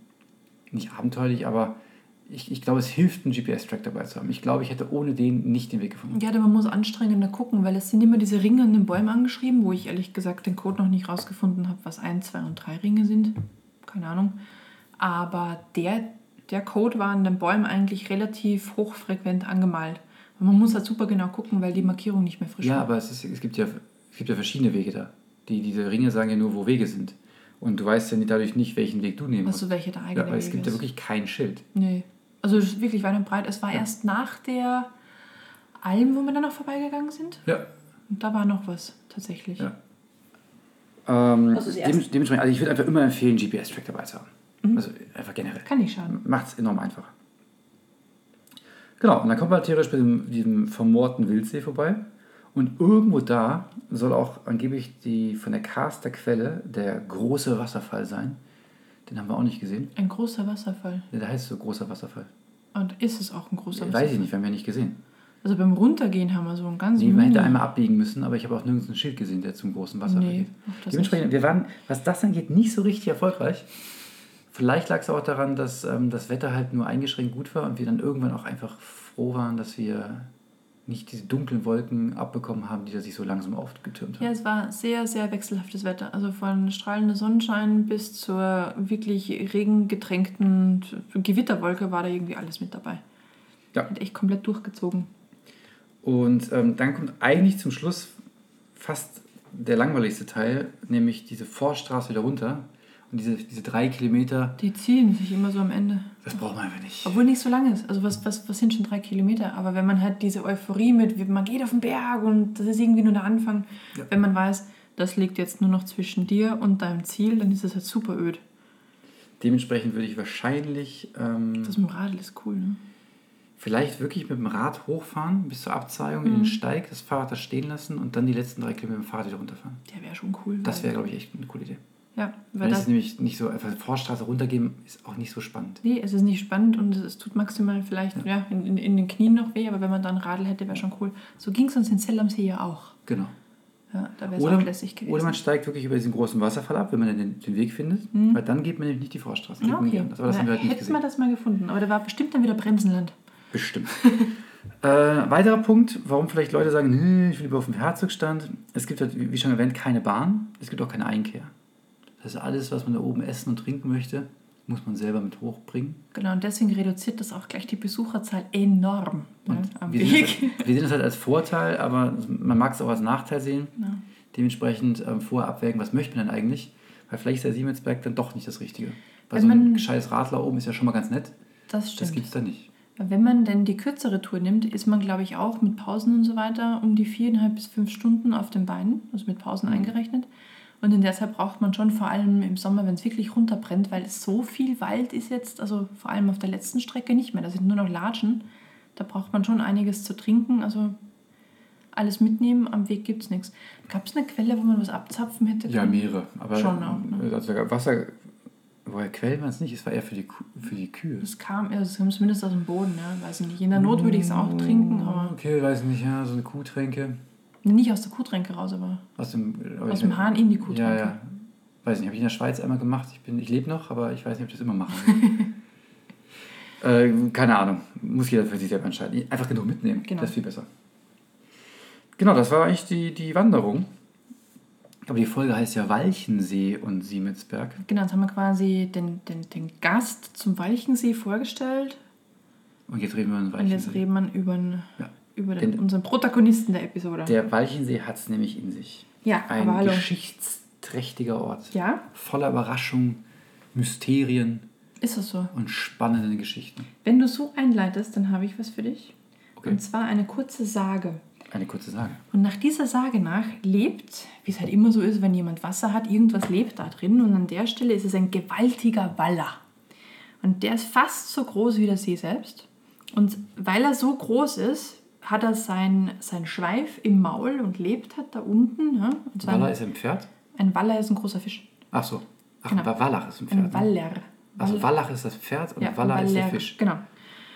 [SPEAKER 2] nicht abenteuerlich, aber ich, ich glaube, es hilft, einen GPS-Track dabei zu haben. Ich glaube, ich hätte ohne den nicht den Weg gefunden.
[SPEAKER 1] Ja, aber man muss anstrengender gucken, weil es sind immer diese Ringe an den Bäumen angeschrieben, wo ich ehrlich gesagt den Code noch nicht rausgefunden habe, was 1, 2 und 3 Ringe sind. Keine Ahnung. Aber der, der Code war an den Bäumen eigentlich relativ hochfrequent angemalt. Und man muss halt super genau gucken, weil die Markierung nicht mehr frisch
[SPEAKER 2] Ja,
[SPEAKER 1] war.
[SPEAKER 2] aber es, ist, es, gibt ja, es gibt ja verschiedene Wege da. Die, diese Ringe sagen ja nur, wo Wege sind. Und du weißt ja dadurch nicht, welchen Weg du nehmen musst.
[SPEAKER 1] Also welche der
[SPEAKER 2] ja,
[SPEAKER 1] eigene
[SPEAKER 2] aber es gibt ja
[SPEAKER 1] ist.
[SPEAKER 2] wirklich kein Schild.
[SPEAKER 1] Nee. Also es ist wirklich weit und breit. Es war
[SPEAKER 2] Ja.
[SPEAKER 1] erst nach der Alm, wo wir dann noch vorbeigegangen sind.
[SPEAKER 2] Ja.
[SPEAKER 1] Und da war noch was tatsächlich.
[SPEAKER 2] Ja. Ähm,
[SPEAKER 1] Das ist
[SPEAKER 2] dem,
[SPEAKER 1] erst-
[SPEAKER 2] dementsprechend, also ich würde einfach immer empfehlen, GPS-Track dabei zu haben.
[SPEAKER 1] Mhm.
[SPEAKER 2] Also einfach generell.
[SPEAKER 1] Kann nicht schaden.
[SPEAKER 2] Macht es enorm einfach. Genau, und dann kommt man theoretisch bei diesem, diesem vermoorten Wildsee vorbei. Und irgendwo da soll auch angeblich die von der Caster Quelle der große Wasserfall sein. Den haben wir auch nicht gesehen.
[SPEAKER 1] Ein großer Wasserfall.
[SPEAKER 2] Ja, Der heißt so großer Wasserfall.
[SPEAKER 1] Und ist es auch ein großer Wasserfall?
[SPEAKER 2] Weiß ich nicht, wir haben ja nicht gesehen.
[SPEAKER 1] Also beim Runtergehen haben wir so einen ganz
[SPEAKER 2] Nee, man
[SPEAKER 1] mini-
[SPEAKER 2] hätte einmal abbiegen müssen, aber ich habe auch nirgends ein Schild gesehen, der zum großen Wasserfall
[SPEAKER 1] Nee,
[SPEAKER 2] geht. Dementsprechend, wir waren, was das angeht, nicht so richtig erfolgreich. Vielleicht lag es auch daran, dass ähm, das Wetter halt nur eingeschränkt gut war und wir dann irgendwann auch einfach froh waren, dass wir nicht diese dunklen Wolken abbekommen haben, die da sich so langsam aufgetürmt haben.
[SPEAKER 1] Ja, es war sehr, sehr wechselhaftes Wetter. Also von strahlendem Sonnenschein bis zur wirklich regengetränkten Gewitterwolke war da irgendwie alles mit dabei.
[SPEAKER 2] Ja.
[SPEAKER 1] Hat echt komplett durchgezogen.
[SPEAKER 2] Und ähm, dann kommt eigentlich zum Schluss fast der langweiligste Teil, nämlich diese Vorstraße wieder runter. Und diese, diese drei Kilometer,
[SPEAKER 1] Die ziehen sich immer so am Ende.
[SPEAKER 2] das brauchen wir einfach nicht.
[SPEAKER 1] Obwohl nicht so lang ist. Also was, was, was sind schon drei Kilometer? Aber wenn man halt diese Euphorie mit, man geht auf den Berg und das ist irgendwie nur der Anfang.
[SPEAKER 2] Ja.
[SPEAKER 1] Wenn man weiß, das liegt jetzt nur noch zwischen dir und deinem Ziel, dann ist es halt super öd.
[SPEAKER 2] Dementsprechend würde ich wahrscheinlich ähm,
[SPEAKER 1] Das mit dem Radl ist cool, ne?
[SPEAKER 2] vielleicht wirklich mit dem Rad hochfahren bis zur Abzweigung in den Steig, das Fahrrad da stehen lassen und dann die letzten drei Kilometer mit dem Fahrrad wieder runterfahren.
[SPEAKER 1] Der wäre schon cool.
[SPEAKER 2] Das wäre, glaube ich, echt eine coole Idee.
[SPEAKER 1] Ja, weil
[SPEAKER 2] das
[SPEAKER 1] das,
[SPEAKER 2] ist nämlich nicht so, einfach Vorstraße runtergehen ist auch nicht so spannend.
[SPEAKER 1] nee, es ist nicht spannend und es tut maximal vielleicht ja. in, in, in den Knien noch weh, aber wenn man da ein Radl hätte, wäre schon cool. So ging es uns in Zell am See ja auch.
[SPEAKER 2] Genau.
[SPEAKER 1] Ja, da wäre es auch lässig gewesen.
[SPEAKER 2] oder man steigt wirklich über diesen großen Wasserfall ab, wenn man den, den Weg findet, weil dann geht man nämlich nicht die Vorstraße.
[SPEAKER 1] Ja,
[SPEAKER 2] nicht
[SPEAKER 1] okay.
[SPEAKER 2] anders. Aber das haben wir halt
[SPEAKER 1] Hätten wir das mal gefunden, aber da war bestimmt dann wieder Bremsenland.
[SPEAKER 2] Bestimmt. äh, weiterer Punkt, warum vielleicht Leute sagen, "Hm, ich will lieber auf dem Herzogstand. Es gibt halt, wie schon erwähnt, keine Bahn. Es gibt auch keine Einkehr. Das heißt, alles, was man da oben essen und trinken möchte, muss man selber mit hochbringen.
[SPEAKER 1] Genau, und deswegen reduziert das auch gleich die Besucherzahl enorm ja, am
[SPEAKER 2] wir, sehen
[SPEAKER 1] Weg.
[SPEAKER 2] das, halt- wir sehen das halt als Vorteil, aber man mag es auch als Nachteil sehen.
[SPEAKER 1] Ja.
[SPEAKER 2] Dementsprechend ähm, vorher abwägen, was möchte man denn eigentlich? Weil vielleicht ist der Siemensberg dann doch nicht das Richtige. Weil
[SPEAKER 1] Wenn
[SPEAKER 2] so ein
[SPEAKER 1] man-
[SPEAKER 2] gescheites Radler oben ist ja schon mal ganz nett.
[SPEAKER 1] Das
[SPEAKER 2] Das
[SPEAKER 1] stimmt.
[SPEAKER 2] gibt es da nicht.
[SPEAKER 1] Wenn man denn die kürzere Tour nimmt, ist man, glaube ich, auch mit Pausen und so weiter um die viereinhalb bis fünf Stunden auf den Beinen, also mit Pausen
[SPEAKER 2] Mhm.
[SPEAKER 1] eingerechnet. Und in der Zeit braucht man schon vor allem im Sommer, wenn es wirklich runterbrennt, weil so viel Wald ist jetzt, also vor allem auf der letzten Strecke nicht mehr, da sind nur noch Latschen. Da braucht man schon einiges zu trinken, also alles mitnehmen, am Weg gibt es nichts. Gab es eine Quelle, wo man was abzapfen hätte
[SPEAKER 2] Ja, mehrere. Aber
[SPEAKER 1] Schon auch, ne?
[SPEAKER 2] also Wasser, woher quält man es nicht? Es war eher für die, Kuh, für die Kühe.
[SPEAKER 1] Das kam, ja, das kam zumindest aus dem Boden, ja, weiß ich nicht. In der Not würde ich es auch trinken, aber
[SPEAKER 2] Okay, weiß nicht, ja, so eine Kuhtränke.
[SPEAKER 1] Nicht aus der Kuhtränke raus, aber
[SPEAKER 2] Aus dem, aber
[SPEAKER 1] aus dem Hahn in die Kuhtränke.
[SPEAKER 2] Ja, ja. Weiß nicht, habe ich in der Schweiz einmal gemacht. Ich, bin- ich lebe noch, aber ich weiß nicht, ob ich das immer mache. äh, keine Ahnung. Muss jeder für sich selber entscheiden. Einfach genug mitnehmen.
[SPEAKER 1] Genau.
[SPEAKER 2] Das ist viel besser. Genau, das war eigentlich die, die Wanderung. Aber die Folge heißt ja Walchensee und Siemensberg.
[SPEAKER 1] Genau, jetzt haben wir quasi den, den, den Gast zum Walchensee vorgestellt.
[SPEAKER 2] Und jetzt reden wir über den
[SPEAKER 1] Und jetzt
[SPEAKER 2] Walchensee.
[SPEAKER 1] reden wir über, den,
[SPEAKER 2] Ja.
[SPEAKER 1] Über den, unseren Protagonisten der Episode.
[SPEAKER 2] Der Walchensee hat es nämlich in sich.
[SPEAKER 1] ja,
[SPEAKER 2] Ein
[SPEAKER 1] aber hallo.
[SPEAKER 2] geschichtsträchtiger Ort.
[SPEAKER 1] Ja,
[SPEAKER 2] Voller Überraschungen, Mysterien
[SPEAKER 1] ist das so.
[SPEAKER 2] und spannenden Geschichten.
[SPEAKER 1] Wenn du so einleitest, dann habe ich was für dich.
[SPEAKER 2] Okay.
[SPEAKER 1] Und zwar eine kurze Sage.
[SPEAKER 2] Eine kurze Sage.
[SPEAKER 1] Und nach dieser Sage nach lebt, wie es halt immer so ist, wenn jemand Wasser hat, irgendwas lebt da drin. Und an der Stelle ist es ein gewaltiger Waller. Und der ist fast so groß wie der See selbst. Und weil er so groß ist, hat er sein, sein Schweif im Maul und lebt hat da unten. Ja? Und
[SPEAKER 2] Waller ist ein Pferd?
[SPEAKER 1] ein Waller ist ein großer Fisch.
[SPEAKER 2] Ach so. Ach,
[SPEAKER 1] Genau.
[SPEAKER 2] Wa- Wallach ist ein Pferd.
[SPEAKER 1] Ein
[SPEAKER 2] ne?
[SPEAKER 1] Waller.
[SPEAKER 2] Also Wallach ist das Pferd und
[SPEAKER 1] Ja,
[SPEAKER 2] Waller ist der
[SPEAKER 1] Waller,
[SPEAKER 2] Fisch.
[SPEAKER 1] Genau.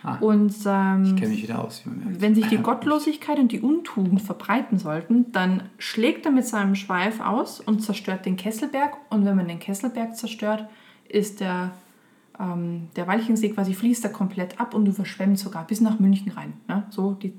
[SPEAKER 2] Ah.
[SPEAKER 1] Und ähm,
[SPEAKER 2] Ich kenne mich wieder aus.
[SPEAKER 1] Wenn sich die Gottlosigkeit und die Untugend verbreiten sollten, dann schlägt er mit seinem Schweif aus und zerstört den Kesselberg. Und wenn man den Kesselberg zerstört, ist der ähm, der Walchensee quasi fließt da komplett ab und du verschwemmst sogar bis nach München rein. Ne? So die,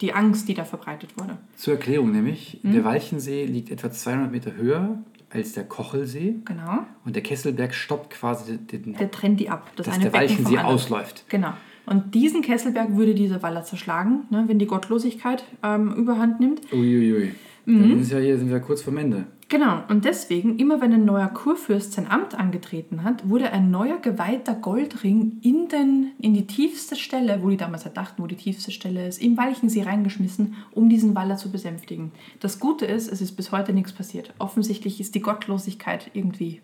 [SPEAKER 1] die Angst, die da verbreitet wurde.
[SPEAKER 2] Zur Erklärung nämlich, der Walchensee liegt etwa 200 Meter höher als der Kochelsee.
[SPEAKER 1] Genau.
[SPEAKER 2] Und der Kesselberg stoppt quasi den,
[SPEAKER 1] Der trennt die ab. Das
[SPEAKER 2] dass
[SPEAKER 1] eine
[SPEAKER 2] der
[SPEAKER 1] Becken
[SPEAKER 2] Walchensee ausläuft.
[SPEAKER 1] Genau. Und diesen Kesselberg würde dieser Waller zerschlagen, ne, wenn die Gottlosigkeit ähm, überhand nimmt.
[SPEAKER 2] Uiuiui.
[SPEAKER 1] Mhm.
[SPEAKER 2] Dann ist ja hier, sind wir kurz vorm Ende.
[SPEAKER 1] Genau, und deswegen, immer wenn ein neuer Kurfürst sein Amt angetreten hat, wurde ein neuer geweihter Goldring in, den, in die tiefste Stelle, wo die damals halt dachten, wo die tiefste Stelle ist, im Walchensee reingeschmissen, um diesen Waller zu besänftigen. Das Gute ist, es ist bis heute nichts passiert. Offensichtlich ist die Gottlosigkeit irgendwie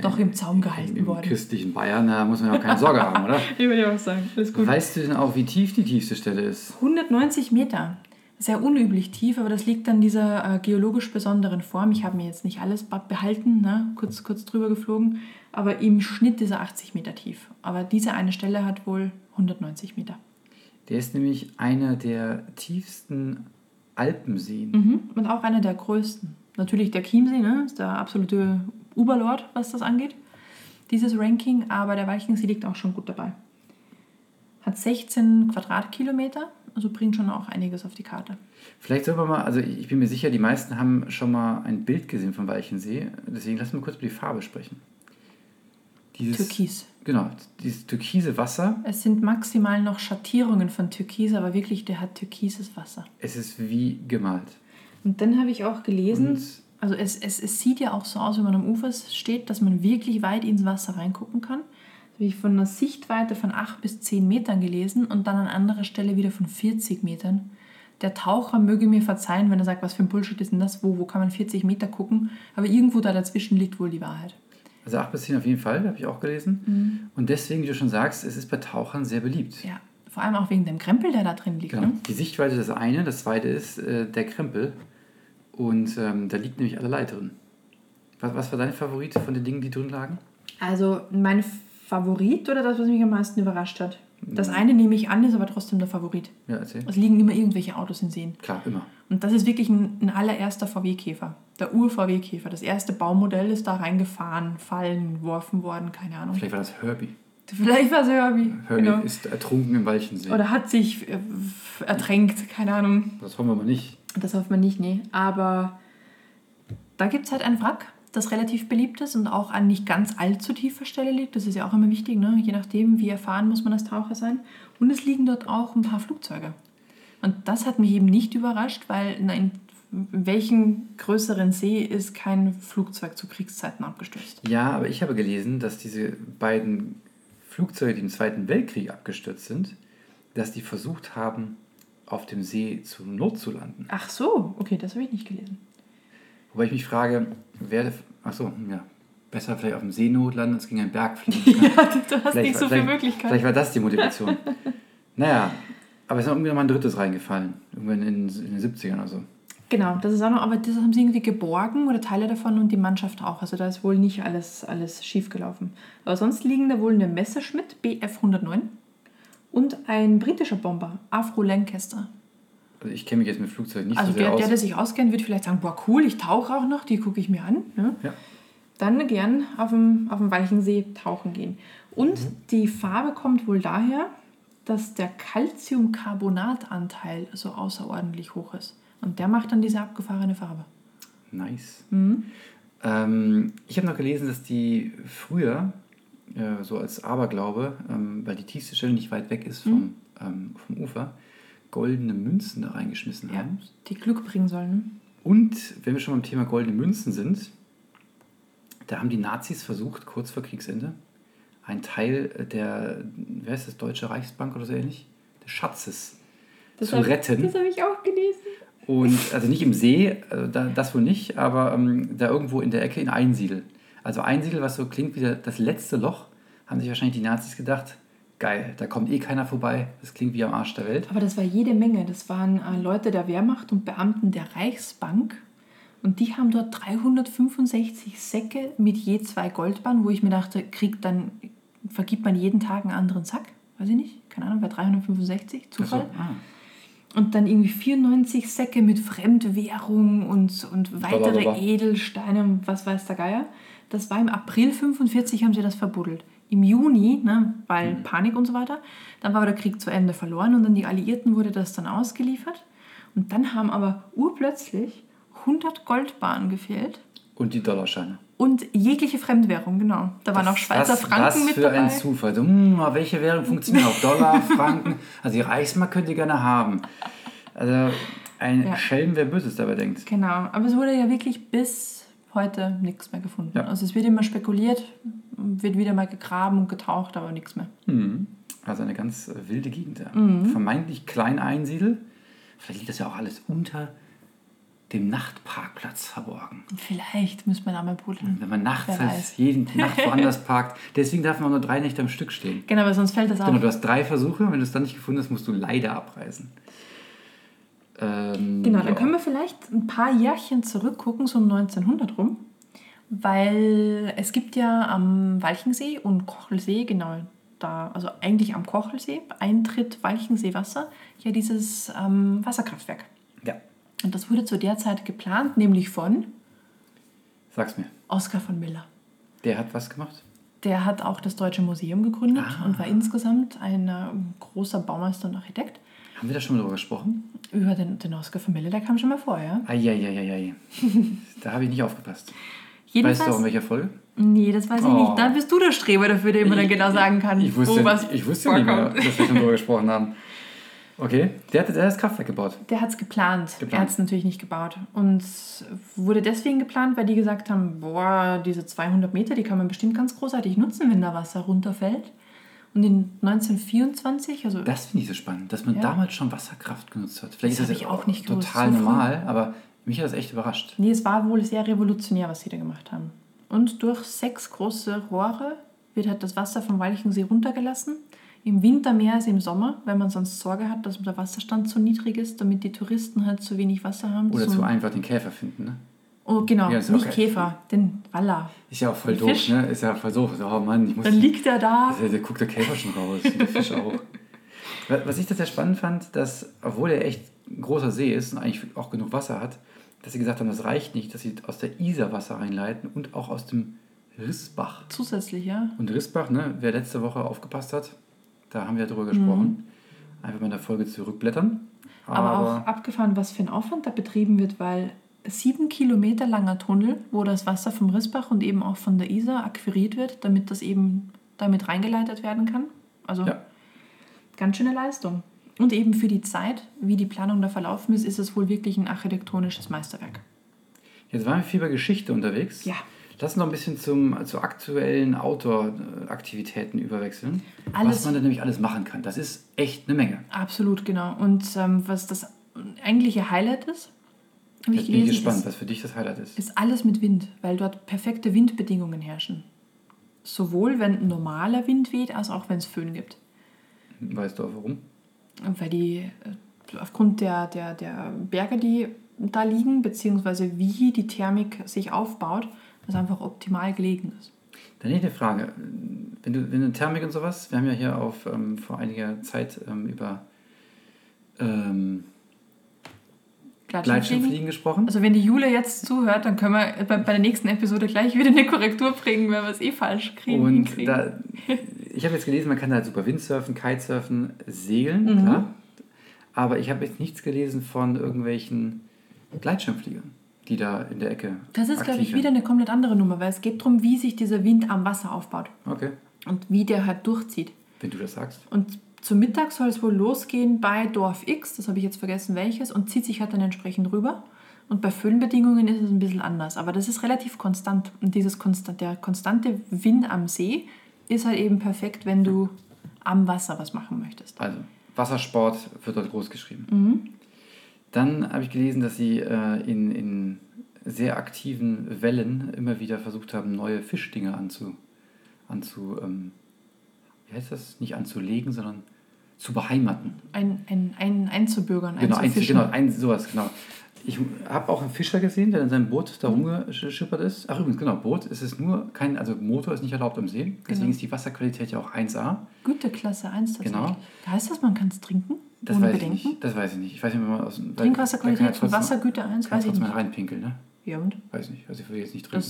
[SPEAKER 1] doch im Zaum gehalten
[SPEAKER 2] Im
[SPEAKER 1] worden.
[SPEAKER 2] christlichen Bayern, da muss man ja auch keine Sorge haben, oder?
[SPEAKER 1] Ich würde auch sagen, alles gut.
[SPEAKER 2] Weißt du denn auch, wie tief die tiefste Stelle ist?
[SPEAKER 1] 190 Meter. Sehr unüblich tief, aber das liegt an dieser äh, geologisch besonderen Form. Ich habe mir jetzt nicht alles be- behalten, ne? kurz, kurz drüber geflogen, aber im Schnitt ist er 80 Meter tief. Aber diese eine Stelle hat wohl 190 Meter.
[SPEAKER 2] Der ist nämlich einer der tiefsten Alpenseen.
[SPEAKER 1] Mhm. Und auch einer der größten. Natürlich der Chiemsee, ne? ist der absolute Oberlord, was das angeht, dieses Ranking, aber der Walchensee liegt auch schon gut dabei. Hat 16 Quadratkilometer, also bringt schon auch einiges auf die Karte.
[SPEAKER 2] Vielleicht soll man mal, also ich bin mir sicher, die meisten haben schon mal ein Bild gesehen vom Walchensee. Deswegen lassen wir kurz über die Farbe sprechen. Dieses,
[SPEAKER 1] Türkis.
[SPEAKER 2] Genau, dieses türkise Wasser,
[SPEAKER 1] Es sind maximal noch Schattierungen von Türkis, aber wirklich, der hat türkises Wasser.
[SPEAKER 2] es ist wie gemalt.
[SPEAKER 1] Und dann habe ich auch gelesen,
[SPEAKER 2] Und
[SPEAKER 1] also es, es, es sieht ja auch so aus, wenn man am Ufer steht, dass man wirklich weit ins Wasser reingucken kann. Habe ich von einer Sichtweite von 8 bis 10 Metern gelesen und dann an anderer Stelle wieder von 40 Metern. Der Taucher möge mir verzeihen, wenn er sagt, was für ein Bullshit ist denn das, wo, wo kann man 40 Meter gucken, aber irgendwo da dazwischen liegt wohl die Wahrheit.
[SPEAKER 2] Also 8 bis 10 auf jeden Fall, habe ich auch gelesen. Und deswegen, wie du schon sagst, es ist bei Tauchern sehr beliebt.
[SPEAKER 1] Ja, vor allem auch wegen dem Krempel, der da drin liegt.
[SPEAKER 2] Genau.
[SPEAKER 1] Ne?
[SPEAKER 2] Die Sichtweite ist das eine, das zweite ist äh, der Krempel. Und ähm, da liegt nämlich allerlei drin. Was, was war dein Favorit von den Dingen, die drin lagen?
[SPEAKER 1] Also mein Favorit oder das, was mich am meisten überrascht hat? Das eine nehme ich an, ist aber trotzdem der Favorit.
[SPEAKER 2] Ja, erzähl.
[SPEAKER 1] Es liegen immer irgendwelche Autos in Seen.
[SPEAKER 2] Klar, immer.
[SPEAKER 1] Und das ist wirklich ein, ein allererster VW-Käfer. Der Ur-VW-Käfer. Das erste Baumodell ist da reingefahren, fallen, geworfen worden, keine Ahnung.
[SPEAKER 2] Vielleicht war das Herbie.
[SPEAKER 1] Vielleicht war es Herbie.
[SPEAKER 2] Herbie
[SPEAKER 1] Genau.
[SPEAKER 2] ist ertrunken im Walchensee.
[SPEAKER 1] Oder hat sich äh, ertränkt, keine Ahnung.
[SPEAKER 2] Das hoffen wir mal nicht.
[SPEAKER 1] Das hofft man nicht, nee. Aber da gibt es halt ein Wrack, das relativ beliebt ist und auch an nicht ganz allzu tiefer Stelle liegt. Das ist ja auch immer wichtig, ne? je nachdem, wie erfahren muss man als Taucher sein. Und es liegen dort auch ein paar Flugzeuge. Und das hat mich eben nicht überrascht, weil na, in welchem größeren See ist kein Flugzeug zu Kriegszeiten abgestürzt?
[SPEAKER 2] Ja, aber ich habe gelesen, dass diese beiden Flugzeuge, die im Zweiten Weltkrieg abgestürzt sind, dass die versucht haben, auf dem See zu Not zu landen.
[SPEAKER 1] Ach so, okay, das habe ich nicht gelesen.
[SPEAKER 2] Wobei ich mich frage, wer. Ach so, ja. Besser vielleicht auf dem Seenot landen als gegen einen Berg fliegen.
[SPEAKER 1] Ja, du hast
[SPEAKER 2] Vielleicht
[SPEAKER 1] nicht
[SPEAKER 2] war-
[SPEAKER 1] so viele Möglichkeiten.
[SPEAKER 2] Vielleicht war das die Motivation. naja, aber es ist noch irgendwie noch mal ein drittes reingefallen. Irgendwann in, in den 70ern oder so.
[SPEAKER 1] Genau, das ist auch noch, aber das haben sie irgendwie geborgen oder Teile davon und die Mannschaft auch. Also da ist wohl nicht alles, alles schief gelaufen. Aber sonst liegen da wohl eine Messerschmitt BF 109 und ein britischer Bomber, Afro Lancaster.
[SPEAKER 2] Also ich kenne mich jetzt mit Flugzeugen nicht
[SPEAKER 1] Also
[SPEAKER 2] so sehr
[SPEAKER 1] der,
[SPEAKER 2] aus.
[SPEAKER 1] der, der sich auskennt, wird vielleicht sagen, boah cool, ich tauche auch noch, die gucke ich mir an. Ne?
[SPEAKER 2] Ja.
[SPEAKER 1] Dann gern auf dem, auf dem Walchensee tauchen gehen. Und
[SPEAKER 2] Mhm.
[SPEAKER 1] die Farbe kommt wohl daher, dass der Calciumcarbonatanteil so außerordentlich hoch ist. Und der macht dann diese abgefahrene Farbe.
[SPEAKER 2] Nice.
[SPEAKER 1] Mhm.
[SPEAKER 2] Ähm, ich habe noch gelesen, dass die früher, äh, so als Aberglaube, ähm, weil die tiefste Stelle nicht weit weg ist vom,
[SPEAKER 1] Mhm.
[SPEAKER 2] ähm, vom Ufer, goldene Münzen da reingeschmissen
[SPEAKER 1] Ja,
[SPEAKER 2] haben.
[SPEAKER 1] die Glück bringen sollen. Ne?
[SPEAKER 2] Und wenn wir schon beim Thema goldene Münzen sind, da haben die Nazis versucht, kurz vor Kriegsende, einen Teil der, wer ist das, Deutsche Reichsbank oder so ähnlich, des Schatzes zu
[SPEAKER 1] hab-
[SPEAKER 2] retten.
[SPEAKER 1] Das habe ich auch gelesen.
[SPEAKER 2] Und also nicht im See, also da, das wohl nicht, aber ähm, da irgendwo in der Ecke in Einsiedel. Also Einsiedel, was so klingt wie das letzte Loch, haben sich wahrscheinlich die Nazis gedacht, geil, da kommt eh keiner vorbei, das klingt wie am Arsch der Welt.
[SPEAKER 1] Aber das war jede Menge. Das waren äh, Leute der Wehrmacht und Beamten der Reichsbank. Und die haben dort 365 Säcke mit je zwei Goldbarren, wo ich mir dachte, kriegt dann, vergibt man jeden Tag einen anderen Sack? Weiß ich nicht. Keine Ahnung, bei 365? Zufall?
[SPEAKER 2] So, ah.
[SPEAKER 1] Und dann irgendwie 94 Säcke mit Fremdwährung und, und weitere. Edelsteine und was weiß der Geier. Das war im April 45, haben sie das verbuddelt. Im Juni, ne, weil Panik und so weiter. Dann war der Krieg zu Ende verloren und an die Alliierten wurde das dann ausgeliefert. Und dann haben aber urplötzlich 100 Goldbahnen gefehlt
[SPEAKER 2] Und die Dollarscheine.
[SPEAKER 1] und jegliche Fremdwährung, genau. Da waren auch Schweizer
[SPEAKER 2] was,
[SPEAKER 1] Franken
[SPEAKER 2] was
[SPEAKER 1] mit
[SPEAKER 2] für
[SPEAKER 1] dabei.
[SPEAKER 2] ein Zufall. Hm, welche Währung funktioniert auch? Dollar, Franken. Also die Reichsmark könnt ihr gerne haben. Also ein
[SPEAKER 1] Ja.
[SPEAKER 2] Schelm, wer Böses dabei denkt.
[SPEAKER 1] Genau, aber es wurde ja wirklich bis heute nichts mehr gefunden.
[SPEAKER 2] Ja.
[SPEAKER 1] Also es wird immer spekuliert, wird wieder mal gegraben und getaucht, aber nichts mehr.
[SPEAKER 2] Mhm. Also eine ganz äh, wilde Gegend. Ja.
[SPEAKER 1] Mhm.
[SPEAKER 2] Vermeintlich klein Einsiedel. Vielleicht liegt das ja auch alles unter dem Nachtparkplatz verborgen.
[SPEAKER 1] Vielleicht müssen wir da mal buddeln.
[SPEAKER 2] Wenn man nachts
[SPEAKER 1] weiß.
[SPEAKER 2] jeden Nacht woanders parkt. Deswegen darf man nur drei Nächte am Stück stehen.
[SPEAKER 1] Genau, aber sonst fällt das auf.
[SPEAKER 2] Genau, du hast drei Versuche. Wenn du es dann nicht gefunden hast, musst du leider abreisen. Ähm,
[SPEAKER 1] Genau, dann
[SPEAKER 2] ja.
[SPEAKER 1] können wir vielleicht ein paar Jährchen zurückgucken, so um 1900 rum. Weil es gibt ja am Walchensee und Kochelsee, genau da, also eigentlich am Kochelsee, Eintritt Walchenseewasser, ja dieses ähm, Wasserkraftwerk.
[SPEAKER 2] Ja,
[SPEAKER 1] Und das wurde zu der Zeit geplant, nämlich von
[SPEAKER 2] sag's mir.
[SPEAKER 1] Oskar von Miller.
[SPEAKER 2] Der hat was gemacht?
[SPEAKER 1] Der hat auch das Deutsche Museum gegründet
[SPEAKER 2] Ah.
[SPEAKER 1] und war insgesamt ein äh, großer Baumeister und Architekt.
[SPEAKER 2] Haben wir da schon mal drüber gesprochen?
[SPEAKER 1] Über den, den Oskar von Miller, der kam schon mal vor, ja?
[SPEAKER 2] Eieieiei. da habe ich nicht aufgepasst.
[SPEAKER 1] Jedenfalls,
[SPEAKER 2] Weißt du auch in welcher Folge?
[SPEAKER 1] Nee, das weiß ich
[SPEAKER 2] Oh.
[SPEAKER 1] nicht. Da bist du der Streber dafür, der immer dann genau sagen kann,
[SPEAKER 2] Ich wusste,
[SPEAKER 1] wo was
[SPEAKER 2] ich wusste nicht mehr,
[SPEAKER 1] vorkommt.
[SPEAKER 2] dass wir schon drüber gesprochen haben. Okay, der hat, der hat das Kraftwerk gebaut.
[SPEAKER 1] Der hat es geplant.
[SPEAKER 2] Geplant.
[SPEAKER 1] Er hat es natürlich nicht gebaut. Und wurde deswegen geplant, weil die gesagt haben, boah, diese 200 Meter, die kann man bestimmt ganz großartig nutzen, wenn da Wasser runterfällt. Und in 1924, also
[SPEAKER 2] Das finde ich so spannend, dass man
[SPEAKER 1] Ja.
[SPEAKER 2] damals schon Wasserkraft genutzt hat. Vielleicht
[SPEAKER 1] Das
[SPEAKER 2] ist das
[SPEAKER 1] ich auch nicht
[SPEAKER 2] total normal, aber mich hat das echt überrascht.
[SPEAKER 1] Nee, es war wohl sehr revolutionär, was sie da gemacht haben. Und durch sechs große Rohre wird halt das Wasser vom Walchensee runtergelassen. Im Winter mehr als im Sommer, weil man sonst Sorge hat, dass der Wasserstand zu niedrig ist, damit die Touristen halt zu wenig Wasser haben.
[SPEAKER 2] Oder zu einfach den Käfer finden. Ne?
[SPEAKER 1] Oh, genau,
[SPEAKER 2] Ja,
[SPEAKER 1] nicht. Käfer, den Waller.
[SPEAKER 2] Ist ja auch voll doof,
[SPEAKER 1] Fisch.
[SPEAKER 2] ne? Ist ja voll doof. So, oh Mann, ich muss.
[SPEAKER 1] Dann liegt er da.
[SPEAKER 2] Da, da guckt der Käfer schon raus, und der Fisch auch. Wa- Was ich das sehr spannend fand, dass, obwohl er echt ein großer See ist und eigentlich auch genug Wasser hat, dass sie gesagt haben, das reicht nicht, dass sie aus der Isar Wasser reinleiten und auch aus dem Rissbach.
[SPEAKER 1] Zusätzlich, ja.
[SPEAKER 2] Und Rissbach, ne, wer letzte Woche aufgepasst hat, da haben wir darüber gesprochen. Einfach mal in der Folge zurückblättern.
[SPEAKER 1] Mhm. Aber, auch abgefahren, was für ein Aufwand da betrieben wird, weil sieben Kilometer langer Tunnel, wo das Wasser vom Rissbach und eben auch von der Isar akquiriert wird, damit das eben damit reingeleitet werden kann. Also
[SPEAKER 2] Ja.
[SPEAKER 1] ganz schöne Leistung. Und eben für die Zeit, wie die Planung da verlaufen ist, ist es wohl wirklich ein architektonisches Meisterwerk.
[SPEAKER 2] Jetzt waren wir viel bei Geschichte unterwegs.
[SPEAKER 1] Ja.
[SPEAKER 2] Lass uns noch ein bisschen zum, zu aktuellen Outdoor-Aktivitäten überwechseln.
[SPEAKER 1] Alles-
[SPEAKER 2] Was man da nämlich alles machen kann. Das ist echt eine Menge.
[SPEAKER 1] Absolut, genau. Und ähm, was das eigentliche Highlight ist, habe ich
[SPEAKER 2] Jetzt bin ich
[SPEAKER 1] gelesen,
[SPEAKER 2] gespannt,
[SPEAKER 1] ist,
[SPEAKER 2] was für dich das Highlight ist.
[SPEAKER 1] ist alles mit Wind, weil dort perfekte Windbedingungen herrschen. Sowohl wenn normaler Wind weht, als auch wenn es Föhn gibt.
[SPEAKER 2] Weißt du auch warum?
[SPEAKER 1] Weil die äh, aufgrund der, der, der Berge, die da liegen, beziehungsweise wie die Thermik sich aufbaut, das einfach optimal gelegen ist.
[SPEAKER 2] Dann hätte ich eine Frage. Wenn du, wenn du Thermik und sowas, wir haben ja hier auf, ähm, vor einiger Zeit ähm, über ähm, Gleitschirmfliegen gesprochen.
[SPEAKER 1] Also wenn die Jule jetzt zuhört, dann können wir bei, bei der nächsten Episode gleich wieder eine Korrektur bringen, wenn wir es eh falsch kriegen.
[SPEAKER 2] Und da, ich habe jetzt gelesen, man kann da halt super Windsurfen, Kitesurfen, segeln,
[SPEAKER 1] Mhm.
[SPEAKER 2] klar. Aber ich habe jetzt nichts gelesen von irgendwelchen Gleitschirmfliegern, die da in der Ecke.
[SPEAKER 1] das ist, glaube ich, wieder eine komplett andere Nummer, weil es geht darum, wie sich dieser Wind am Wasser aufbaut
[SPEAKER 2] sind. Okay,
[SPEAKER 1] und wie der halt durchzieht.
[SPEAKER 2] wenn du das sagst.
[SPEAKER 1] Und zum Mittag soll es wohl losgehen bei Dorf X, das habe ich jetzt vergessen welches, und zieht sich halt dann entsprechend rüber. Und bei Föhnbedingungen ist es ein bisschen anders, aber das ist relativ konstant. Und dieses konstant, der konstante Wind am See ist halt eben perfekt, wenn du am Wasser was machen möchtest.
[SPEAKER 2] Also, Wassersport wird dort groß geschrieben.
[SPEAKER 1] Mhm.
[SPEAKER 2] Dann habe ich gelesen, dass sie äh, in, in sehr aktiven Wellen immer wieder versucht haben, neue Fischdinge anzu, anzu ähm, wie heißt das? Nicht anzulegen, sondern zu beheimaten.
[SPEAKER 1] Ein, ein, ein einzubürgern,
[SPEAKER 2] Genau, ein,
[SPEAKER 1] einzufischen.
[SPEAKER 2] genau ein, sowas, genau. Ich habe auch einen Fischer gesehen, der in seinem Boot da rumgeschippert ist. Ach übrigens, genau, Boot ist es nur kein, also Motor ist nicht erlaubt im See. Deswegen
[SPEAKER 1] Genau.
[SPEAKER 2] ist die Wasserqualität ja auch 1A.
[SPEAKER 1] Güteklasse 1 tatsächlich.
[SPEAKER 2] Genau.
[SPEAKER 1] Heißt das, man kann es trinken?
[SPEAKER 2] Das
[SPEAKER 1] ohne
[SPEAKER 2] weiß
[SPEAKER 1] Bedenken?
[SPEAKER 2] ich nicht. Das weiß ich nicht. Ich weiß nicht, wenn man aus dem
[SPEAKER 1] Trinkwasserqualität von Wassergüte 1,
[SPEAKER 2] Kann
[SPEAKER 1] weiß ich nicht.
[SPEAKER 2] mal reinpinkeln, ne?
[SPEAKER 1] Ja, und?
[SPEAKER 2] Weiß nicht. Also ich will jetzt nicht trinken.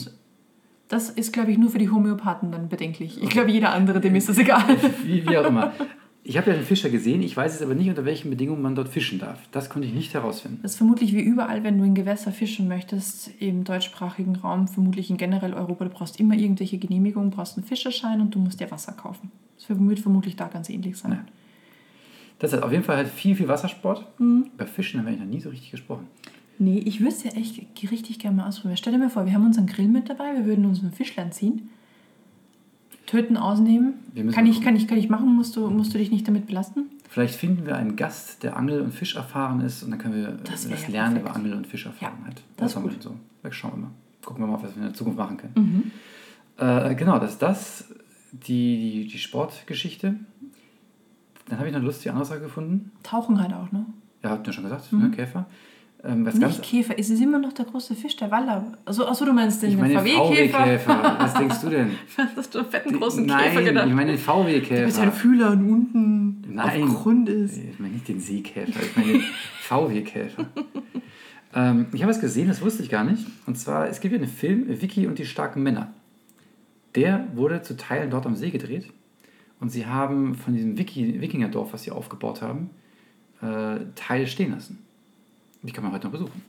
[SPEAKER 1] Das, Das ist, glaube ich, nur für die Homöopathen dann bedenklich. Ich glaube, jeder andere, dem ist das egal.
[SPEAKER 2] Wie, wie auch immer. Ich habe ja den Fischer gesehen, ich weiß jetzt aber nicht, unter welchen Bedingungen man dort fischen darf. Das konnte ich nicht herausfinden.
[SPEAKER 1] Das ist vermutlich wie überall, wenn du in Gewässer fischen möchtest, im deutschsprachigen Raum, vermutlich in generell Europa, du brauchst immer irgendwelche Genehmigungen, brauchst einen Fischerschein und du musst dir Wasser kaufen. Das wird vermutlich da ganz ähnlich sein.
[SPEAKER 2] Ja. Das ist auf jeden Fall halt viel, viel Wassersport. Mhm. Über Fischen haben wir noch nie so richtig gesprochen.
[SPEAKER 1] Nee, ich würde es ja echt richtig gerne mal ausprobieren. Stell dir mal vor, wir haben unseren Grill mit dabei, wir würden uns ein Fischlein ziehen, töten, ausnehmen. Kann ich, kann, ich, kann ich machen, musst du, musst du dich nicht damit belasten?
[SPEAKER 2] Vielleicht finden wir einen Gast, der Angel- und Fisch erfahren ist und dann können wir das, das lernen perfekt. über Angel- und Fischerfahrung. Ja, das ist gut. So. Vielleicht schauen wir mal. Gucken wir mal, was wir in der Zukunft machen können. Mhm. Äh, genau, das ist das, die, die, die Sportgeschichte. Dann habe ich noch eine lustige andere Sache gefunden.
[SPEAKER 1] Tauchen halt auch, ne?
[SPEAKER 2] Ja, habt ihr schon gesagt, mhm. ne, Käfer.
[SPEAKER 1] Ähm, was Nicht Käfer, es ist immer noch der große Fisch, der Waller. Also, achso, du meinst den
[SPEAKER 2] ich meine VW-Käfer. VW was denkst du denn?
[SPEAKER 1] Was hast du fetten großen
[SPEAKER 2] Nein,
[SPEAKER 1] Käfer gedacht?
[SPEAKER 2] ich meine den VW-Käfer.
[SPEAKER 1] Mit seinen Fühlern unten
[SPEAKER 2] Nein,
[SPEAKER 1] auf Grund ist.
[SPEAKER 2] Ich meine nicht den Seekäfer, ich meine den VW-Käfer. ähm, ich habe es gesehen, das wusste ich gar nicht. Und zwar, es gibt ja einen Film, Vicky und die starken Männer. Der wurde zu Teilen dort am See gedreht. Und sie haben von diesem Wiki, Wikingerdorf, was sie aufgebaut haben, äh, Teile stehen lassen. Die kann man heute noch besuchen.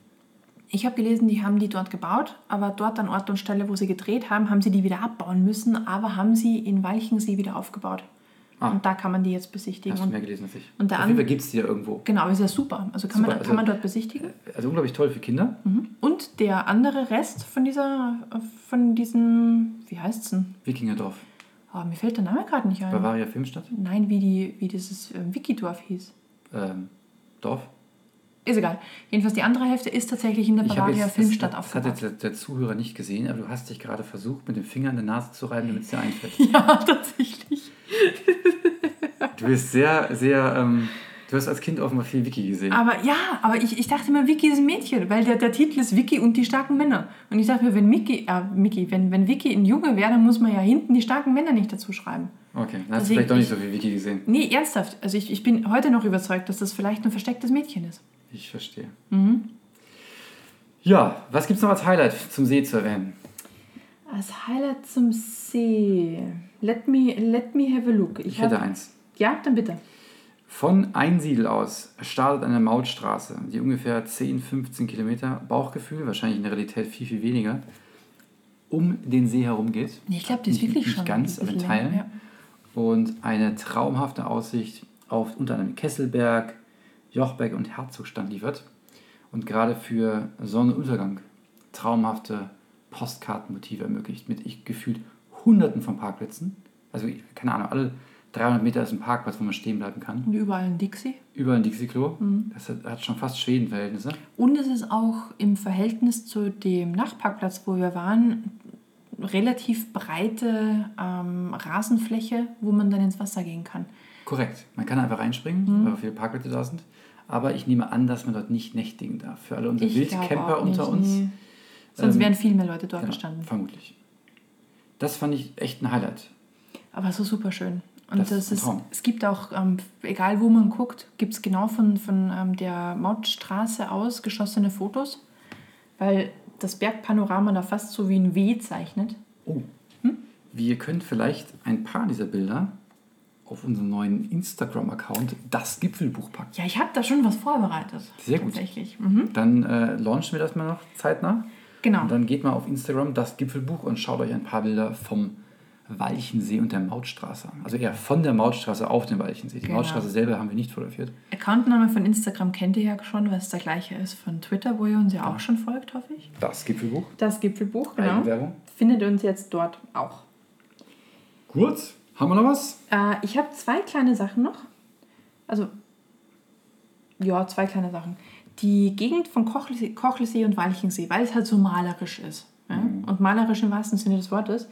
[SPEAKER 1] Ich habe gelesen, die haben die dort gebaut, aber dort an Ort und Stelle, wo sie gedreht haben, haben sie die wieder abbauen müssen, aber haben sie in Walchensee wieder aufgebaut. Ah. Und da kann man die jetzt besichtigen.
[SPEAKER 2] Hast du mehr gelesen als ich.
[SPEAKER 1] Und
[SPEAKER 2] Auf jeden Fall gibt es die ja irgendwo.
[SPEAKER 1] Genau, ist ja super. Also kann, super. Man, kann also, man dort besichtigen.
[SPEAKER 2] Also unglaublich toll für Kinder.
[SPEAKER 1] Mhm. Und der andere Rest von dieser, von diesem, wie heißt es denn?
[SPEAKER 2] Wikingerdorf.
[SPEAKER 1] Oh, mir fällt der Name gerade nicht ein.
[SPEAKER 2] Bavaria Filmstadt?
[SPEAKER 1] Nein, wie, die, wie dieses äh, Wikidorf hieß.
[SPEAKER 2] Ähm, Dorf?
[SPEAKER 1] Ist egal. Jedenfalls die andere Hälfte ist tatsächlich in der Bavaria jetzt, Filmstadt
[SPEAKER 2] das,
[SPEAKER 1] aufgebaut.
[SPEAKER 2] Das hat jetzt der, der, Zuhörer nicht gesehen, aber du hast dich gerade versucht, mit dem Finger in der Nase zu reiben, damit es dir einfällt.
[SPEAKER 1] Ja, tatsächlich.
[SPEAKER 2] Du bist sehr, sehr... Ähm, Du hast als Kind offenbar viel Wiki gesehen.
[SPEAKER 1] Aber ja, aber ich, ich dachte immer, Wiki ist ein Mädchen, weil der, der Titel ist Wiki und die starken Männer. Und ich dachte mir, wenn Mickey, äh, Mickey, wenn, wenn Wiki ein Junge wäre, dann muss man ja hinten die starken Männer nicht dazu schreiben.
[SPEAKER 2] Okay, dann hast du vielleicht doch nicht so viel Wiki gesehen.
[SPEAKER 1] Nee, ernsthaft. Also ich, ich bin heute noch überzeugt, dass das vielleicht ein verstecktes Mädchen ist.
[SPEAKER 2] Ich verstehe.
[SPEAKER 1] Mhm.
[SPEAKER 2] Ja, was gibt es noch als Highlight zum See zu erwähnen?
[SPEAKER 1] Als Highlight zum See. Let me, let me have a look.
[SPEAKER 2] Ich, ich hätte eins.
[SPEAKER 1] Ja, dann bitte.
[SPEAKER 2] Von Einsiedel aus startet eine Mautstraße, die ungefähr 10, 15 Kilometer, Bauchgefühl, wahrscheinlich in der Realität viel, viel weniger, um den See herum geht.
[SPEAKER 1] Ich glaube, die ist
[SPEAKER 2] nicht,
[SPEAKER 1] wirklich
[SPEAKER 2] nicht
[SPEAKER 1] schon.
[SPEAKER 2] Nicht ganz, aber in Teilen. Ja. Und eine traumhafte Aussicht auf unter anderem Kesselberg, Jochbeck und Herzogstand liefert. Und gerade für Sonnenuntergang traumhafte Postkartenmotive ermöglicht, mit ich gefühlt hunderten von Parkplätzen. Also, keine Ahnung, alle 300 Meter ist ein Parkplatz, wo man stehen bleiben kann.
[SPEAKER 1] Und überall ein Dixie.
[SPEAKER 2] Überall ein Dixie-Klo. Mhm. Das hat, hat, schon fast Schweden-Verhältnisse.
[SPEAKER 1] Und es ist auch im Verhältnis zu dem Nachparkplatz, wo wir waren, relativ breite ähm, Rasenfläche, wo man dann ins Wasser gehen kann.
[SPEAKER 2] Korrekt. Man kann einfach reinspringen, mhm. weil viele Parkplätze da sind. Aber ich nehme an, dass man dort nicht nächtigen darf. Für alle unsere ich Wildcamper unter uns. Nee.
[SPEAKER 1] Sonst ähm, wären viel mehr Leute dort genau, gestanden.
[SPEAKER 2] Vermutlich. Das fand ich echt ein Highlight.
[SPEAKER 1] Aber so super schön. Und das, das ist, es gibt auch, ähm, egal wo man guckt, gibt es genau von, von ähm, der Mautstraße aus geschossene Fotos, weil das Bergpanorama da fast so wie ein W zeichnet.
[SPEAKER 2] Oh. Hm? Wir können vielleicht ein paar dieser Bilder auf unseren neuen Instagram-Account das Gipfelbuch packen.
[SPEAKER 1] Ja, ich habe da schon was vorbereitet.
[SPEAKER 2] Sehr gut. Tatsächlich. Mhm. Dann äh, launchen wir das mal noch zeitnah.
[SPEAKER 1] Genau.
[SPEAKER 2] Und dann geht mal auf Instagram das Gipfelbuch und schaut euch ein paar Bilder vom Walchensee und der Mautstraße an. Also eher von der Mautstraße auf den Walchensee. Die genau. Mautstraße selber haben wir nicht fotografiert.
[SPEAKER 1] Accountname von Instagram kennt ihr ja schon, was der gleiche ist von Twitter, wo ihr uns ja, ja. auch schon folgt, hoffe ich.
[SPEAKER 2] Das Gipfelbuch.
[SPEAKER 1] Das Gipfelbuch, genau. Findet uns jetzt dort auch.
[SPEAKER 2] Gut, haben wir noch was?
[SPEAKER 1] Äh, ich habe zwei kleine Sachen noch. Also, ja, zwei kleine Sachen. Die Gegend von Kochlesee, Kochlesee und Walchensee, weil es halt so malerisch ist. Ja? Mhm. Und malerisch im wahrsten Sinne des Wortes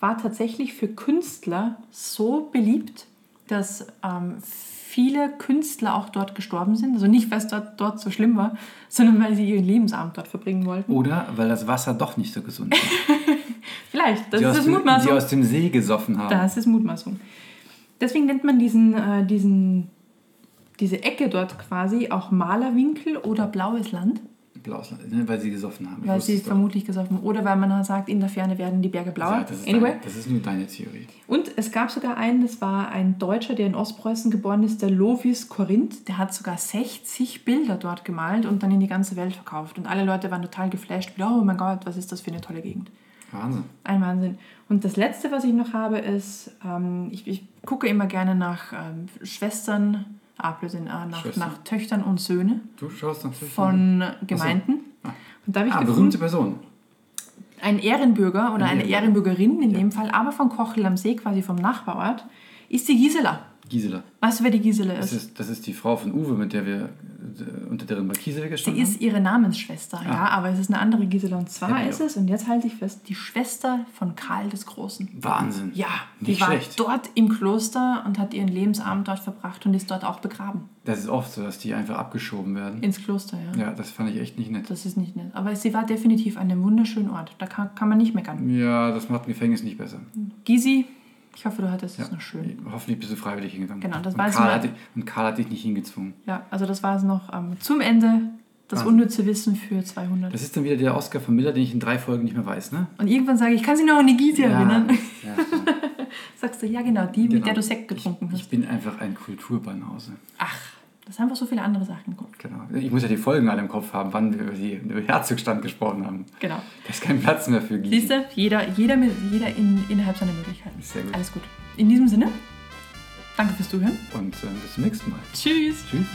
[SPEAKER 1] war tatsächlich für Künstler so beliebt, dass ähm, viele Künstler auch dort gestorben sind. Also nicht, weil es dort, dort so schlimm war, sondern weil sie ihren Lebensabend dort verbringen wollten.
[SPEAKER 2] Oder weil das Wasser doch nicht so gesund war.
[SPEAKER 1] Vielleicht, das
[SPEAKER 2] die
[SPEAKER 1] ist
[SPEAKER 2] das
[SPEAKER 1] Mutmaßung.
[SPEAKER 2] Die aus dem See gesoffen haben.
[SPEAKER 1] Das ist Mutmaßung. Deswegen nennt man diesen, äh, diesen, diese Ecke dort quasi auch Malerwinkel oder Blaues Land.
[SPEAKER 2] Blaues Land, ne? weil sie gesoffen haben. Ich
[SPEAKER 1] Weil sie vermutlich gesoffen Oder weil man sagt, in der Ferne werden die Berge blauer.
[SPEAKER 2] Ja, das, ist
[SPEAKER 1] anyway.
[SPEAKER 2] deine, das ist nur deine Theorie.
[SPEAKER 1] Und es gab sogar einen, das war ein Deutscher, der in Ostpreußen geboren ist, der Lovis Korinth. Der hat sogar 60 Bilder dort gemalt und dann in die ganze Welt verkauft. Und alle Leute waren total geflasht. Oh mein Gott, was ist das für eine tolle Gegend.
[SPEAKER 2] Wahnsinn.
[SPEAKER 1] Ein Wahnsinn. Und das Letzte, was ich noch habe, ist, ähm, ich, ich gucke immer gerne nach ähm, Schwestern, Blödsinn, ah, nach, nach Töchtern und Söhne
[SPEAKER 2] Du schaust natürlich.
[SPEAKER 1] von Gemeinden.
[SPEAKER 2] Ah.
[SPEAKER 1] Und da habe ich
[SPEAKER 2] ah,
[SPEAKER 1] gefunden,
[SPEAKER 2] berühmte Person.
[SPEAKER 1] ein Ehrenbürger oder
[SPEAKER 2] Ein
[SPEAKER 1] eine
[SPEAKER 2] Ehrenbürger.
[SPEAKER 1] Ehrenbürgerin in
[SPEAKER 2] Ja.
[SPEAKER 1] dem Fall, aber von Kochel am See, quasi vom Nachbarort, ist die Gisela.
[SPEAKER 2] Gisela.
[SPEAKER 1] Weißt du, wer die Gisela
[SPEAKER 2] Das
[SPEAKER 1] ist?
[SPEAKER 2] ist, das ist die Frau von Uwe, mit der wir äh, unter deren Markise
[SPEAKER 1] Sie
[SPEAKER 2] gestanden
[SPEAKER 1] ist ihre Namensschwester, ja,
[SPEAKER 2] Ah.
[SPEAKER 1] aber es ist eine andere Gisela. Und zwar
[SPEAKER 2] Ja, ja.
[SPEAKER 1] ist es, und jetzt halte ich fest, die Schwester von Karl des Großen.
[SPEAKER 2] haben. Wahnsinn.
[SPEAKER 1] Ja, die
[SPEAKER 2] Nicht
[SPEAKER 1] war
[SPEAKER 2] schlecht.
[SPEAKER 1] dort im Kloster und hat ihren Lebensabend dort verbracht und ist dort auch begraben.
[SPEAKER 2] Das ist oft so, dass die einfach abgeschoben werden.
[SPEAKER 1] Ins Kloster, ja.
[SPEAKER 2] Ja, das fand ich echt nicht nett.
[SPEAKER 1] Das ist nicht nett. Aber sie war definitiv an einem wunderschönen Ort. Da kann, kann man nicht meckern.
[SPEAKER 2] Ja, das macht ein Gefängnis nicht besser.
[SPEAKER 1] Gisi, ich hoffe, du hattest es
[SPEAKER 2] Ja.
[SPEAKER 1] noch schön.
[SPEAKER 2] Hoffentlich bist du freiwillig hingegangen.
[SPEAKER 1] Genau, das war
[SPEAKER 2] dich- und Karl hat dich nicht hingezwungen.
[SPEAKER 1] Ja, also das war es noch ähm, zum Ende. Das
[SPEAKER 2] Wahnsinn.
[SPEAKER 1] unnütze Wissen für 200.
[SPEAKER 2] Das ist dann wieder der Oscar von Miller, den ich in drei Folgen nicht mehr weiß, ne?
[SPEAKER 1] und irgendwann sage ich, kann sie noch an die Gisi erinnern?
[SPEAKER 2] ja.
[SPEAKER 1] Sagst du, ja genau, die, mit
[SPEAKER 2] Genau.
[SPEAKER 1] der du Sekt getrunken
[SPEAKER 2] ich,
[SPEAKER 1] hast.
[SPEAKER 2] ich bin einfach ein Kulturbanause.
[SPEAKER 1] Ach, das haben einfach so viele andere Sachen im Kopf.
[SPEAKER 2] Genau. Ich muss ja die Folgen alle im Kopf haben, wann wir über, die, über Herzogstand gesprochen haben.
[SPEAKER 1] Genau.
[SPEAKER 2] Da ist kein Platz mehr für Gießen.
[SPEAKER 1] Siehst du, jeder, jeder, jeder in, innerhalb seiner Möglichkeiten.
[SPEAKER 2] Sehr gut.
[SPEAKER 1] Alles gut. In diesem Sinne, danke fürs Zuhören.
[SPEAKER 2] Und äh, bis zum nächsten Mal.
[SPEAKER 1] Tschüss.
[SPEAKER 2] Tschüss.